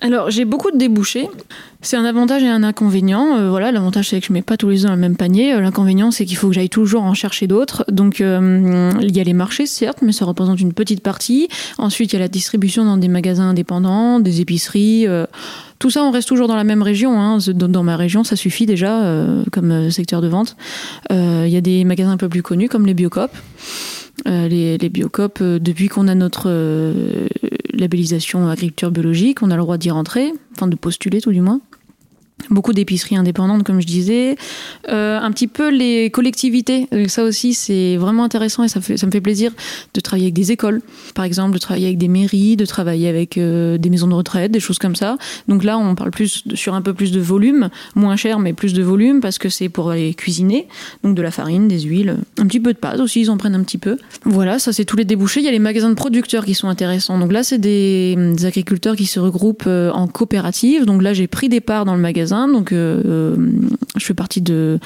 Alors j'ai beaucoup de débouchés. C'est un avantage et un inconvénient. voilà, l'avantage c'est que je mets pas tous les œufs dans le même panier. L'inconvénient c'est qu'il faut que j'aille toujours en chercher d'autres. Donc euh, il y a les marchés certes, mais ça représente une petite partie. Ensuite il y a la distribution dans des magasins indépendants, des épiceries. Euh, tout ça, on reste toujours dans la même région. Hein. Dans, ma région, ça suffit déjà euh, comme euh, secteur de vente. Euh, il y a des magasins un peu plus connus comme les Biocop. Les, les Biocop, depuis qu'on a notre labellisation agriculture biologique, on a le droit d'y rentrer, enfin de postuler tout du moins beaucoup d'épiceries indépendantes, comme je disais, euh, un petit peu les collectivités. Euh, ça aussi, c'est vraiment intéressant et ça, me fait plaisir de travailler avec des écoles, par exemple, de travailler avec des mairies, de travailler avec euh, des maisons de retraite, des choses comme ça. Donc là, on parle plus sur un peu plus de volume, moins cher, mais plus de volume parce que c'est pour aller cuisiner. Donc de la farine, des huiles, un petit peu de pâte aussi, ils en prennent un petit peu. Voilà, ça c'est tous les débouchés. Il y a les magasins de producteurs qui sont intéressants. Donc là, c'est des, des agriculteurs qui se regroupent en coopérative. Donc là, j'ai pris des parts dans le magasin donc euh, euh, je fais partie de,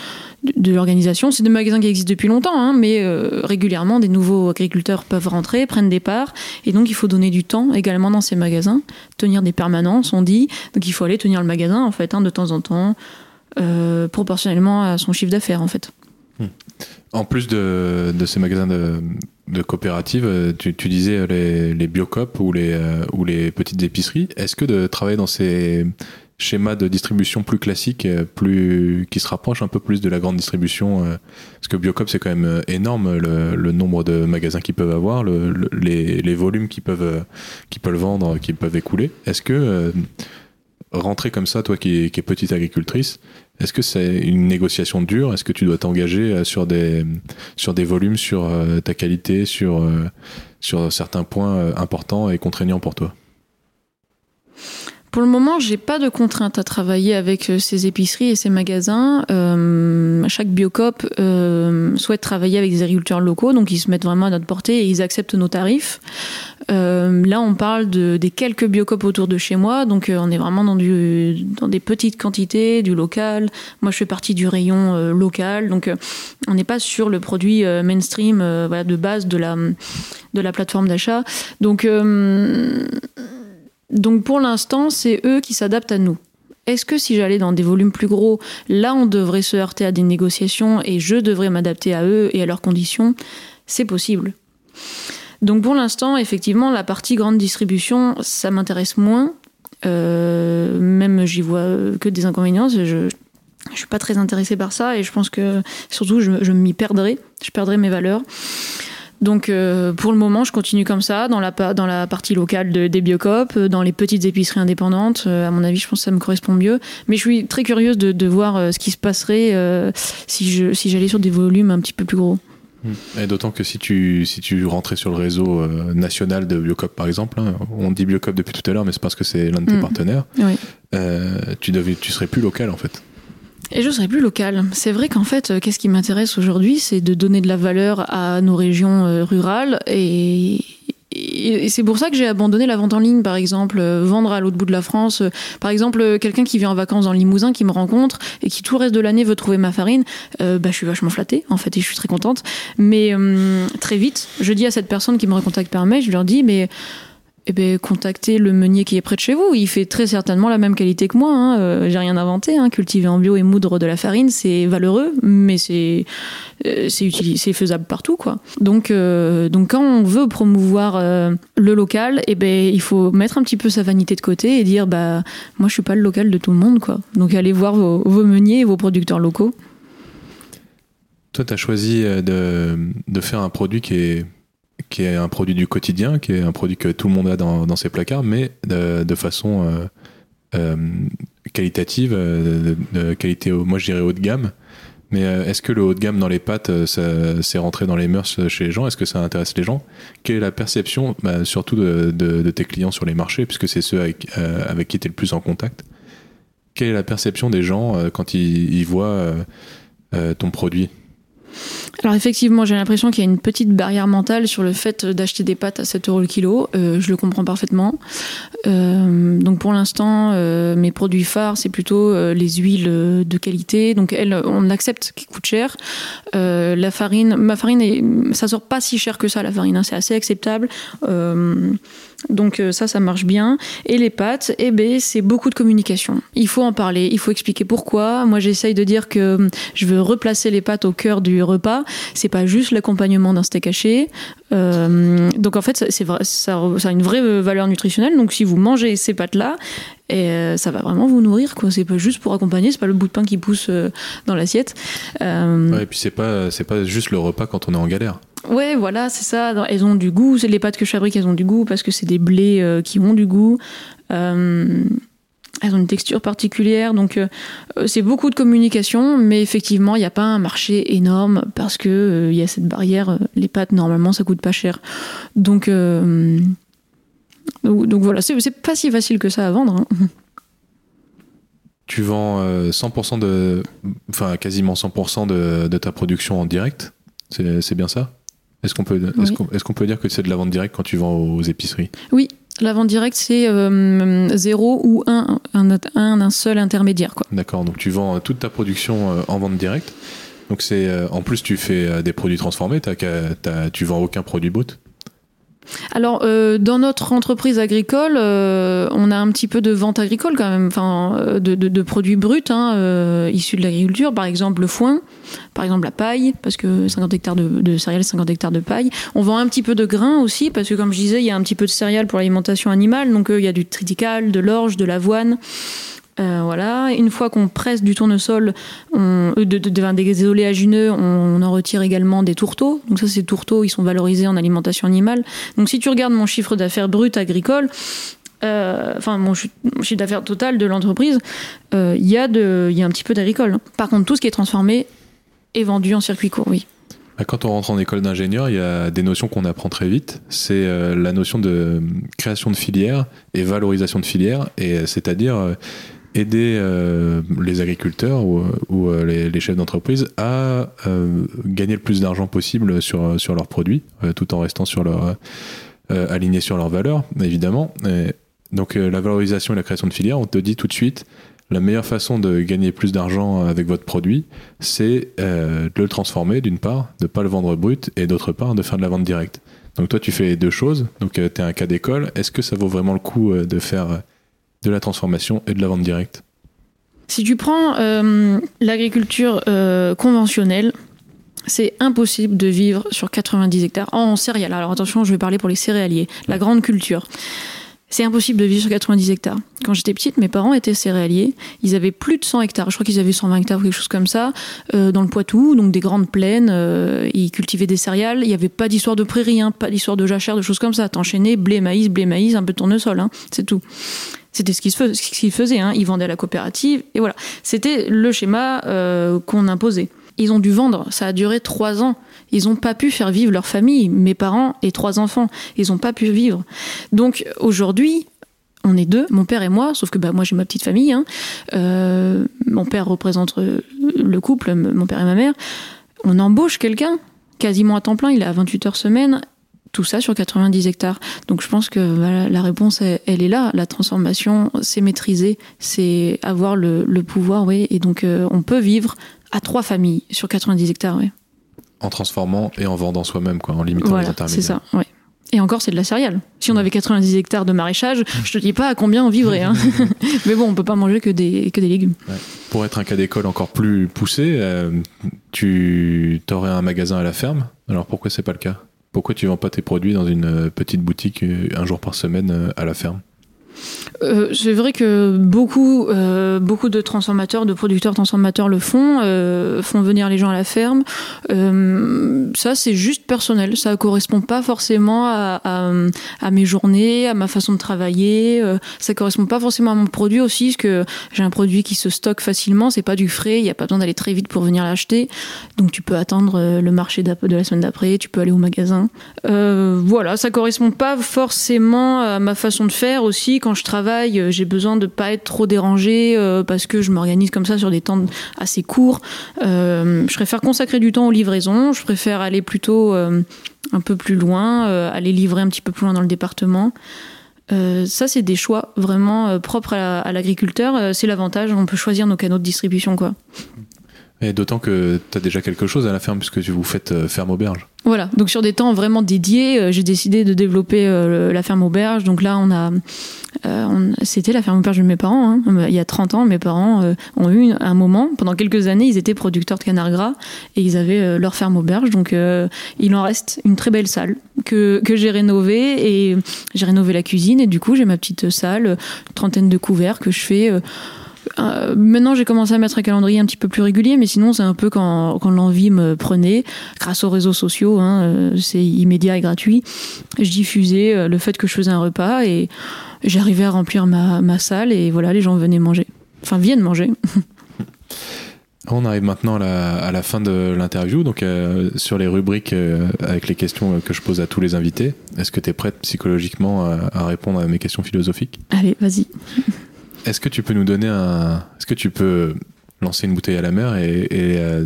de, l'organisation. C'est des magasins qui existent depuis longtemps, hein, mais euh, régulièrement des nouveaux agriculteurs peuvent rentrer, prennent des parts, et donc il faut donner du temps également dans ces magasins, tenir des permanences, on dit. Donc il faut aller tenir le magasin en fait, hein, de temps en temps, proportionnellement à son chiffre d'affaires en fait. Hmm. En plus de, de ces magasins de, de coopératives, tu, disais les, les ou les, ou les petites épiceries. Est-ce que de travailler dans ces schéma de distribution plus classique, euh, plus qui se rapproche un peu plus de la grande distribution. Euh, parce que Biocop c'est quand même euh, énorme le, nombre de magasins qu'ils peuvent avoir, le, les, volumes qu'ils peuvent qu'ils peuvent vendre, qu'ils peuvent écouler. Est-ce que rentrer comme ça, toi qui, qui es petite agricultrice, est-ce que c'est une négociation dure? Est-ce que tu dois t'engager sur des sur des volumes, sur ta qualité, sur sur certains points importants et contraignants pour toi? Pour le moment, j'ai pas de contrainte à travailler avec euh, ces épiceries et ces magasins. Euh, chaque Biocop euh, souhaite travailler avec des agriculteurs locaux, donc ils se mettent vraiment à notre portée et ils acceptent nos tarifs. Euh, là, on parle de, des quelques Biocop autour de chez moi, donc euh, on est vraiment dans, du, dans des petites quantités, du local. Moi, je fais partie du rayon euh, local, donc on n'est pas sur le produit mainstream voilà, de base de la, de la plateforme d'achat. Donc, donc pour l'instant, c'est eux qui s'adaptent à nous. Est-ce que si j'allais dans des volumes plus gros, là on devrait se heurter à des négociations et je devrais m'adapter à eux et à leurs conditions? C'est possible. Donc pour l'instant, effectivement, la partie grande distribution, ça m'intéresse moins. Euh, même j'y vois que des inconvénients. Je, je suis pas très intéressée par ça et je pense que surtout je, je m'y perdrais. Je perdrais mes valeurs. Donc euh, pour le moment, je continue comme ça dans la, dans la partie locale de- des Biocop, euh, dans les petites épiceries indépendantes. Euh, à mon avis, je pense que ça me correspond mieux. Mais je suis très curieuse de, de voir euh, ce qui se passerait euh, si j'allais sur des volumes un petit peu plus gros. Et d'autant que si tu, si tu rentrais sur le réseau national de Biocop, par exemple, hein, on dit Biocop depuis tout à l'heure, mais c'est parce que c'est l'un de tes Mm. partenaires, Oui. tu, devais, tu serais plus local en fait. Et je serais plus locale. C'est vrai qu'en fait, euh, qu'est-ce qui m'intéresse aujourd'hui, c'est de donner de la valeur à nos régions euh, rurales et, c'est pour ça que j'ai abandonné la vente en ligne, par exemple, euh, vendre à l'autre bout de la France. Par exemple, quelqu'un qui vient en vacances dans le Limousin, qui me rencontre et qui tout le reste de l'année veut trouver ma farine, euh, bah, je suis vachement flattée, en fait, et je suis très contente. Mais très vite, je dis à cette personne qui me recontacte par mail, je leur dis, mais eh ben, contactez le meunier qui est près de chez vous. Il fait très certainement la même qualité que moi. Hein. Euh, J'ai rien inventé. Hein. Cultiver en bio et moudre de la farine, c'est valeureux, mais c'est euh, c'est faisable partout, quoi. Donc euh, donc quand on veut promouvoir le local, eh ben il faut mettre un petit peu sa vanité de côté et dire bah moi je suis pas le local de tout le monde, quoi. Donc allez voir vos, meuniers et vos producteurs locaux. Toi, tu as choisi de, de faire un produit qui est, qui est un produit du quotidien, qui est un produit que tout le monde a dans, ses placards, mais de, façon euh, euh, qualitative, euh, de, qualité, moi je dirais haut de gamme. Mais est-ce que le haut de gamme dans les pâtes, c'est rentré dans les mœurs chez les gens? Est-ce que ça intéresse les gens? Quelle est la perception, bah, surtout de, tes clients sur les marchés, puisque c'est ceux avec, qui tu es le plus en contact? Quelle est la perception des gens quand ils, voient ton produit? Alors effectivement, j'ai l'impression qu'il y a une petite barrière mentale sur le fait d'acheter des pâtes à 7 euros le kilo. Euh, je le comprends parfaitement. Euh, donc pour l'instant, euh, mes produits phares, c'est plutôt les huiles de qualité. Donc elles, on accepte qu'ils coûtent cher. La farine, ma farine, est, ça sort pas si cher que ça la farine. hein, c'est assez acceptable. Donc euh, ça, ça marche bien. Et les pâtes, eh ben, c'est beaucoup de communication. Il faut en parler, il faut expliquer pourquoi. Moi, j'essaye de dire que hum, je veux replacer les pâtes au cœur du repas. C'est pas juste l'accompagnement d'un steak haché. Euh, donc en fait, ça, a une vraie euh, valeur nutritionnelle. Donc si vous mangez ces pâtes-là, euh, ça va vraiment vous nourrir. quoi. C'est pas juste pour accompagner, c'est pas le bout de pain qui pousse dans l'assiette. Et puis c'est pas c'est pas juste le repas quand on est en galère. Ouais, voilà, c'est ça. Elles ont du goût. C'est les pâtes que je fabrique, elles ont du goût parce que c'est des blés euh, qui ont du goût. Euh, elles ont une texture particulière, donc euh, c'est beaucoup de communication, mais effectivement, il n'y a pas un marché énorme parce que il y a cette barrière. Les pâtes, normalement, ça coûte pas cher. Donc, donc, voilà, c'est pas si facile que ça à vendre. hein. Tu vends euh, 100% de enfin quasiment 100% de, ta production en direct? C'est bien ça? Est-ce qu'on peut est-ce qu'on peut dire que c'est de la vente directe quand tu vends aux épiceries? Oui, la vente directe, c'est euh, zéro ou un, un, un, seul intermédiaire. Quoi. D'accord, donc tu vends euh, toute ta production euh, en vente directe. Donc c'est en plus tu fais des produits transformés, t'as qu'à- t'as- tu vends aucun produit brut. Alors, euh, dans notre entreprise agricole, euh, on a un petit peu de vente agricole quand même, enfin, euh, de, de- de produits bruts hein, euh, issus de l'agriculture, par exemple le foin, par exemple la paille, parce que 50 hectares de, de céréales, 50 hectares de paille. On vend un petit peu de grains aussi, parce que comme je disais, il y a un petit peu de céréales pour l'alimentation animale, donc euh, il y a du triticale, de l'orge, de l'avoine. Euh, voilà. Une fois qu'on presse du tournesol, on, euh, de, de- de- des oléagineux, on, en retire également des tourteaux. Donc ça, ces tourteaux, ils sont valorisés en alimentation animale. Donc si tu regardes mon chiffre d'affaires brut agricole, euh, enfin mon, chi- mon chiffre d'affaires total de l'entreprise, il y, y a un petit peu d'agricole. Par contre, tout ce qui est transformé est vendu en circuit court, oui. Bah, quand on rentre en école d'ingénieur, il y a des notions qu'on apprend très vite. C'est la notion de création de filière et valorisation de filière, et euh, c'est-à-dire euh, aider les agriculteurs ou, les, chefs d'entreprise à gagner le plus d'argent possible sur, sur leurs produits, tout en restant sur leur, alignés sur leurs valeurs, évidemment. donc la valorisation et la création de filière, on te dit tout de suite, la meilleure façon de gagner plus d'argent avec votre produit, c'est euh, de le transformer d'une part, de ne pas le vendre brut, et d'autre part, de faire de la vente directe. Donc toi, tu fais deux choses. Donc euh, tu es un cas d'école. Est-ce que ça vaut vraiment le coup euh, de faire de la transformation et de la vente directe Si tu prends l'agriculture conventionnelle, c'est impossible de vivre sur 90 hectares en céréales. Alors attention, je vais parler pour les céréaliers, la grande culture. C'est impossible de vivre sur 90 hectares. Quand j'étais petite, mes parents étaient céréaliers. Ils avaient plus de 100 hectares. Je crois qu'ils avaient 120 hectares ou quelque chose comme ça, euh, dans le Poitou, donc des grandes plaines. Euh, ils cultivaient des céréales. Il n'y avait pas d'histoire de prairie, hein, pas d'histoire de jachère, de choses comme ça. T'enchaînais blé, maïs, blé, maïs, un peu de tournesol. Hein, c'est tout. C'était ce qu'ils faisaient. hein. Ils vendaient à la coopérative. Et voilà. C'était le schéma euh, qu'on imposait. Ils ont dû vendre. Ça a duré trois ans. Ils n'ont pas pu faire vivre leur famille, mes parents et trois enfants. Ils n'ont pas pu vivre. Donc aujourd'hui, on est deux, mon père et moi, sauf que bah, moi j'ai ma petite famille. Hein. Euh, mon père représente euh, le couple, mon père et ma mère. On embauche quelqu'un quasiment à temps plein, il est à 28 heures semaine, tout ça sur 90 hectares. Donc je pense que la réponse, elle, est là. La transformation, c'est maîtriser, c'est avoir le, pouvoir, oui. Et donc euh, on peut vivre à trois familles sur 90 hectares, oui en transformant et en vendant soi-même, quoi, en limitant les intermédiaires. C'est ça, ouais. Et encore, c'est de la céréale. Si on avait 90 hectares de maraîchage, je te dis pas à combien on vivrait. Hein. Mais bon, on peut pas manger que des, que des légumes. Pour être un cas d'école encore plus poussé, euh, tu aurais un magasin à la ferme? Alors pourquoi c'est pas le cas? Pourquoi tu vends pas tes produits dans une euh, petite boutique euh, un jour par semaine à la ferme? Euh, c'est vrai que beaucoup, euh, beaucoup de transformateurs, de producteurs transformateurs le font, euh, font venir les gens à la ferme. ça, c'est juste personnel. Ça correspond pas forcément à, mes journées, à ma façon de travailler. ça correspond pas forcément à mon produit aussi, parce que j'ai un produit qui se stocke facilement. C'est pas du frais. Il y a pas besoin d'aller très vite pour venir l'acheter. Donc tu peux attendre le marché de la semaine d'après. Tu peux aller au magasin. voilà, ça correspond pas forcément à ma façon de faire aussi quand je travaille, euh, j'ai besoin de pas être trop dérangée euh, parce que je m'organise comme ça sur des temps assez courts. Euh, je préfère consacrer du temps aux livraisons. Je préfère aller plutôt un peu plus loin, aller livrer un petit peu plus loin dans le département. ça, c'est des choix vraiment propres à, l'agriculteur. c'est l'avantage, on peut choisir nos canaux de distribution, quoi. D'autant que tu as déjà quelque chose à la ferme puisque vous faites ferme auberge. Voilà, donc sur des temps vraiment dédiés, j'ai décidé de développer la ferme auberge. Donc là, on a euh, c'était la ferme auberge de mes parents. Hein. Il y a 30 ans, mes parents euh, ont eu un moment, pendant quelques années, ils étaient producteurs de canard gras et ils avaient euh, leur ferme auberge. Donc il en reste une très belle salle que, que j'ai rénovée et j'ai rénové la cuisine et du coup j'ai ma petite salle, une trentaine de couverts que je fais. Maintenant, j'ai commencé à mettre un calendrier un petit peu plus régulier, mais sinon, c'est un peu quand, quand l'envie me prenait, grâce aux réseaux sociaux, hein, c'est immédiat et gratuit. Je diffusais le fait que je faisais un repas et j'arrivais à remplir ma, ma, salle et voilà, les gens venaient manger. Enfin, viennent manger. On arrive maintenant à la, à la fin de l'interview, donc euh, sur les rubriques euh, avec les questions que je pose à tous les invités. Est-ce que tu es prête psychologiquement à, répondre à mes questions philosophiques? Allez, vas-y. Est-ce que tu peux nous donner un. Est-ce que tu peux lancer une bouteille à la mer et, et euh,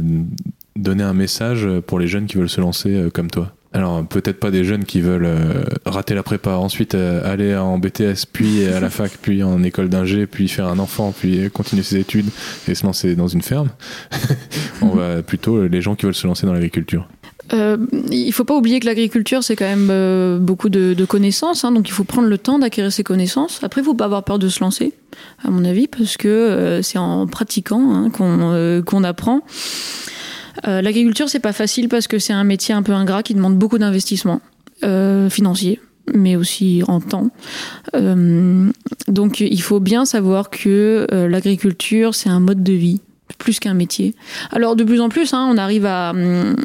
donner un message pour les jeunes qui veulent se lancer comme toi? Alors peut-être pas des jeunes qui veulent euh, rater la prépa, ensuite euh, aller en BTS, puis à la fac, puis en école d'ingé, puis faire un enfant, puis continuer ses études et se lancer dans une ferme. On va plutôt les gens qui veulent se lancer dans l'agriculture. Euh, il faut pas oublier que l'agriculture, c'est quand même euh, beaucoup de, connaissances, hein, donc il faut prendre le temps d'acquérir ces connaissances. Après, il faut pas avoir peur de se lancer, à mon avis, parce que c'est en pratiquant hein, qu'on apprend. Euh, l'agriculture, c'est pas facile parce que c'est un métier un peu ingrat qui demande beaucoup d'investissement euh, financier mais aussi en temps. Euh, donc il faut bien savoir que l'agriculture, c'est un mode de vie. Plus qu'un métier. Alors de plus en plus, hein, on arrive à,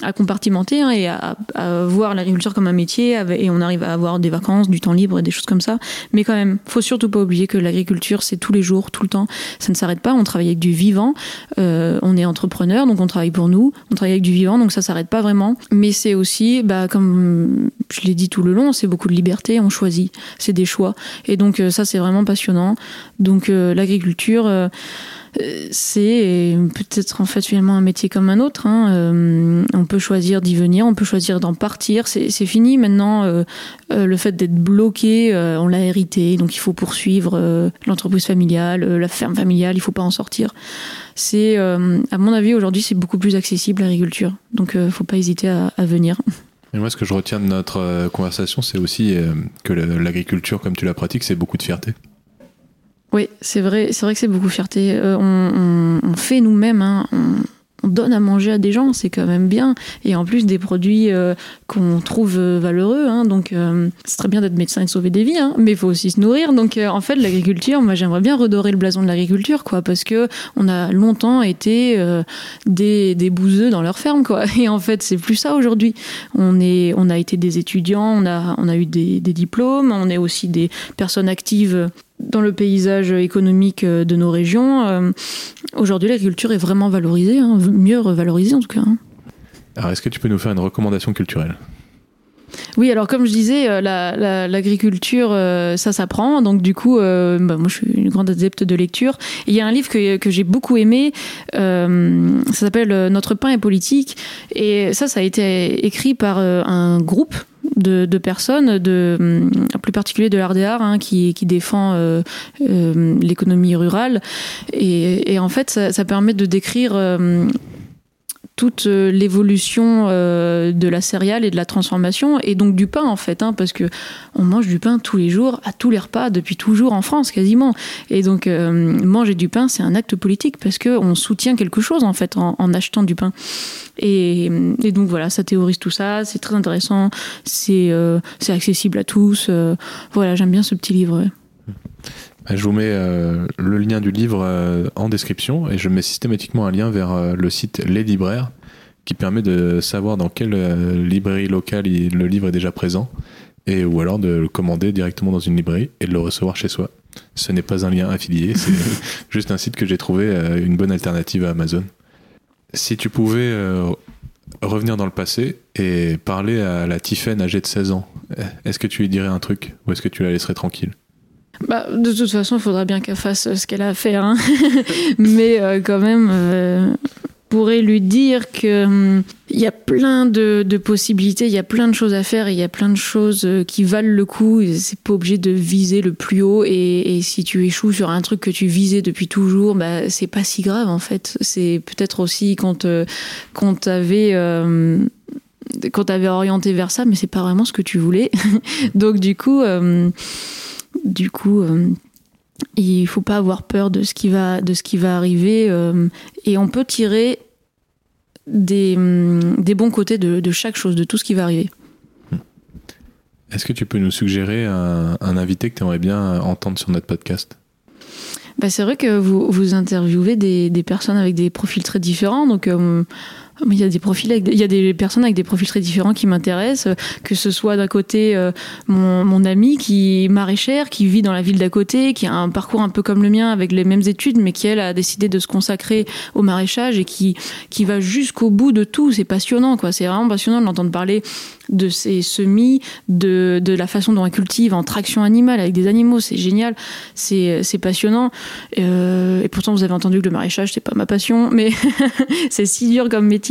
à compartimenter hein, et à, à voir l'agriculture comme un métier et on arrive à avoir des vacances, du temps libre et des choses comme ça. Mais quand même, faut surtout pas oublier que l'agriculture, c'est tous les jours, tout le temps. Ça ne s'arrête pas. On travaille avec du vivant. Euh, on est entrepreneur, donc on travaille pour nous. On travaille avec du vivant, donc ça s'arrête pas vraiment. Mais c'est aussi, bah, comme je l'ai dit tout le long, c'est beaucoup de liberté. On choisit. C'est des choix. Et donc euh, ça, c'est vraiment passionnant. Donc euh, l'agriculture c'est peut-être en fait finalement un métier comme un autre. Hein. Euh, on peut choisir d'y venir, on peut choisir d'en partir. C'est fini maintenant. Euh, euh, le fait d'être bloqué, on l'a hérité, donc il faut poursuivre l'entreprise familiale, la ferme familiale. Il faut pas en sortir. C'est, à mon avis, aujourd'hui, c'est beaucoup plus accessible l'agriculture. Donc, faut pas hésiter à, à venir. Et moi, ce que je retiens de notre conversation, c'est aussi que l'agriculture, comme tu la pratiques, c'est beaucoup de fierté. Oui, c'est vrai, c'est vrai que c'est beaucoup fierté. Euh, on, on, fait nous-mêmes, hein, on, donne à manger à des gens, c'est quand même bien. Et en plus des produits euh, qu'on trouve euh, valeureux, hein, donc c'est très bien d'être médecin et de sauver des vies, hein, mais il faut aussi se nourrir. Donc en fait, l'agriculture, moi j'aimerais bien redorer le blason de l'agriculture, quoi, parce que on a longtemps été des, des bouseux dans leur ferme, quoi. Et en fait, c'est plus ça aujourd'hui. On est, on a été des étudiants, on a, on a eu des, des diplômes, on est aussi des personnes actives dans le paysage économique euh, de nos régions. Euh, aujourd'hui, l'agriculture est vraiment valorisée, hein, mieux revalorisée en tout cas. Hein. Alors, est-ce que tu peux nous faire une recommandation culturelle? Oui, alors comme je disais, euh, l'agriculture, ça s'apprend. Donc du coup, bah, moi je suis une grande adepte de lecture. il y a un livre que, que j'ai beaucoup aimé, ça s'appelle Notre pain est politique. Et ça, ça a été écrit par un groupe de, personnes, de, plus particulier de l'RDR, hein, qui, qui défend euh, euh, l'économie rurale. Et, en fait, ça, permet de décrire euh, toute l'évolution de la céréale et de la transformation et donc du pain en fait hein, parce que on mange du pain tous les jours à tous les repas depuis toujours en France quasiment et donc manger du pain c'est un acte politique parce que on soutient quelque chose en fait en, achetant du pain et, donc voilà, ça théorise tout ça, c'est très intéressant, c'est euh, accessible à tous. Euh, voilà, j'aime bien ce petit livre. Je vous mets euh, le lien du livre en description et je mets systématiquement un lien vers le site Les Libraires qui permet de savoir dans quelle librairie locale le livre est déjà présent et ou alors de le commander directement dans une librairie et de le recevoir chez soi. Ce n'est pas un lien affilié, c'est juste un site que j'ai trouvé une bonne alternative à Amazon. Si tu pouvais euh, revenir dans le passé et parler à la Tiffen âgée de 16 ans, est-ce que tu lui dirais un truc ou est-ce que tu la laisserais tranquille? Bah, de toute façon, il faudrait bien qu'elle fasse ce qu'elle a à faire. Hein. Mais euh, quand même, euh, pourrait lui dire que hum, il y a plein de, possibilités, il y a plein de choses à faire, il y a plein de choses euh, qui valent le coup. C'est pas obligé de viser le plus haut. Et, si tu échoues sur un truc que tu visais depuis toujours, bah c'est pas si grave en fait. C'est peut-être aussi quand euh, quand t'avais euh, quand t'avais orienté vers ça, mais c'est pas vraiment ce que tu voulais. Donc du coup, du coup il faut pas avoir peur de ce qui va, de ce qui va arriver. Euh, et on peut tirer des, des bons côtés de, de, chaque chose, de tout ce qui va arriver. Est-ce que tu peux nous suggérer un, un invité que tu aimerais bien entendre sur notre podcast? Bah, C'est vrai que vous, vous interviewez des, des, personnes avec des profils très différents. Donc, euh, il y a des profils, il y a des personnes avec des profils très différents qui m'intéressent, que ce soit d'un côté euh, mon, mon, ami qui est maraîchère, qui vit dans la ville d'à côté, qui a un parcours un peu comme le mien avec les mêmes études, mais qui elle a décidé de se consacrer au maraîchage et qui qui va jusqu'au bout de tout. C'est passionnant, quoi. C'est vraiment passionnant de l'entendre parler de ses semis, de, de la façon dont elle cultive en traction animale avec des animaux. C'est génial, c'est passionnant. Euh, et pourtant, vous avez entendu que le maraîchage, c'est pas ma passion, mais c'est si dur comme métier.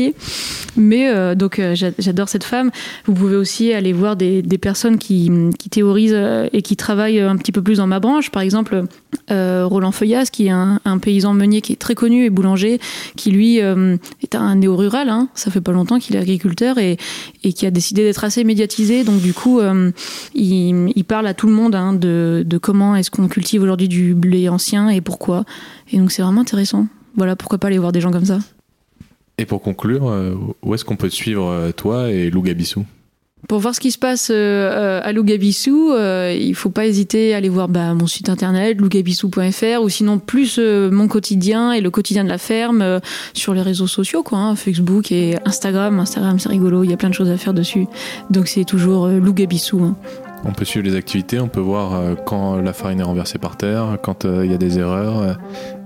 Mais euh, donc, euh, j'adore cette femme. Vous pouvez aussi aller voir des, personnes qui, qui théorisent et qui travaillent un petit peu plus dans ma branche. Par exemple, Roland Feuillas, qui est un, paysan meunier qui est très connu et boulanger, qui lui est un néo-rural. Hein. Ça fait pas longtemps qu'il est agriculteur et, qui a décidé d'être assez médiatisé, donc du coup, euh, il, parle à tout le monde hein, de, comment est-ce qu'on cultive aujourd'hui du blé ancien et pourquoi. Et donc c'est vraiment intéressant. Voilà, pourquoi pas aller voir des gens comme ça. Et pour conclure, euh, où est-ce qu'on peut te suivre, euh, toi et Lou Gabissou Pour voir ce qui se passe euh, à Lougabissou, euh, il faut pas hésiter à aller voir bah, mon site internet lougabissou.fr ou sinon plus mon quotidien et le quotidien de la ferme sur les réseaux sociaux, quoi, hein, Facebook et Instagram. Instagram, c'est rigolo, il y a plein de choses à faire dessus. Donc c'est toujours Lougabissou. hein. On peut suivre les activités, on peut voir euh, quand la farine est renversée par terre, quand euh, il y a des erreurs, euh,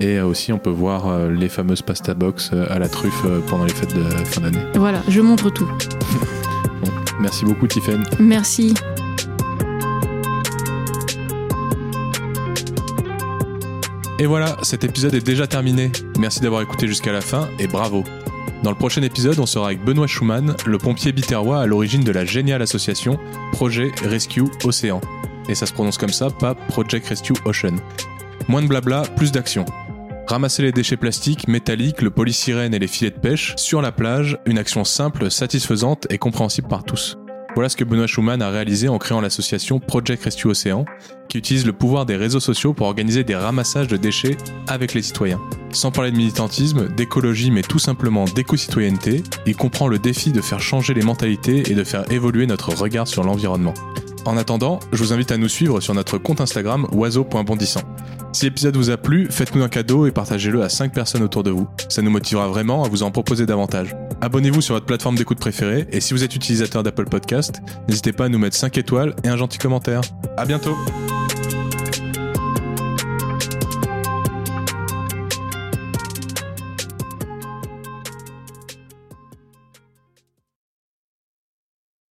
et aussi on peut voir les fameuses pasta box à la truffe pendant les fêtes de fin d'année. Voilà, je montre tout. Bon, merci beaucoup Tiffen. Merci. Et voilà, cet épisode est déjà terminé. Merci d'avoir écouté jusqu'à la fin et bravo. Dans le prochain épisode, on sera avec Benoît Schumann, le pompier biterrois à l'origine de la géniale association Projet Rescue Océan. Et ça se prononce comme ça, pas Project Rescue Ocean. Moins de blabla, plus d'action. Ramasser les déchets plastiques, métalliques, le polysirène et les filets de pêche sur la plage, une action simple, satisfaisante et compréhensible par tous. Voilà ce que Benoît Schumann a réalisé en créant l'association Project Rescue Océan, qui utilise le pouvoir des réseaux sociaux pour organiser des ramassages de déchets avec les citoyens. Sans parler de militantisme, d'écologie, mais tout simplement d'éco-citoyenneté, il comprend le défi de faire changer les mentalités et de faire évoluer notre regard sur l'environnement. En attendant, je vous invite à nous suivre sur notre compte Instagram oiseau.bondissant. Si l'épisode vous a plu, faites-nous un cadeau et partagez-le à 5 personnes autour de vous. Ça nous motivera vraiment à vous en proposer davantage. Abonnez-vous sur votre plateforme d'écoute préférée et si vous êtes utilisateur d'Apple Podcast, n'hésitez pas à nous mettre 5 étoiles et un gentil commentaire. À bientôt!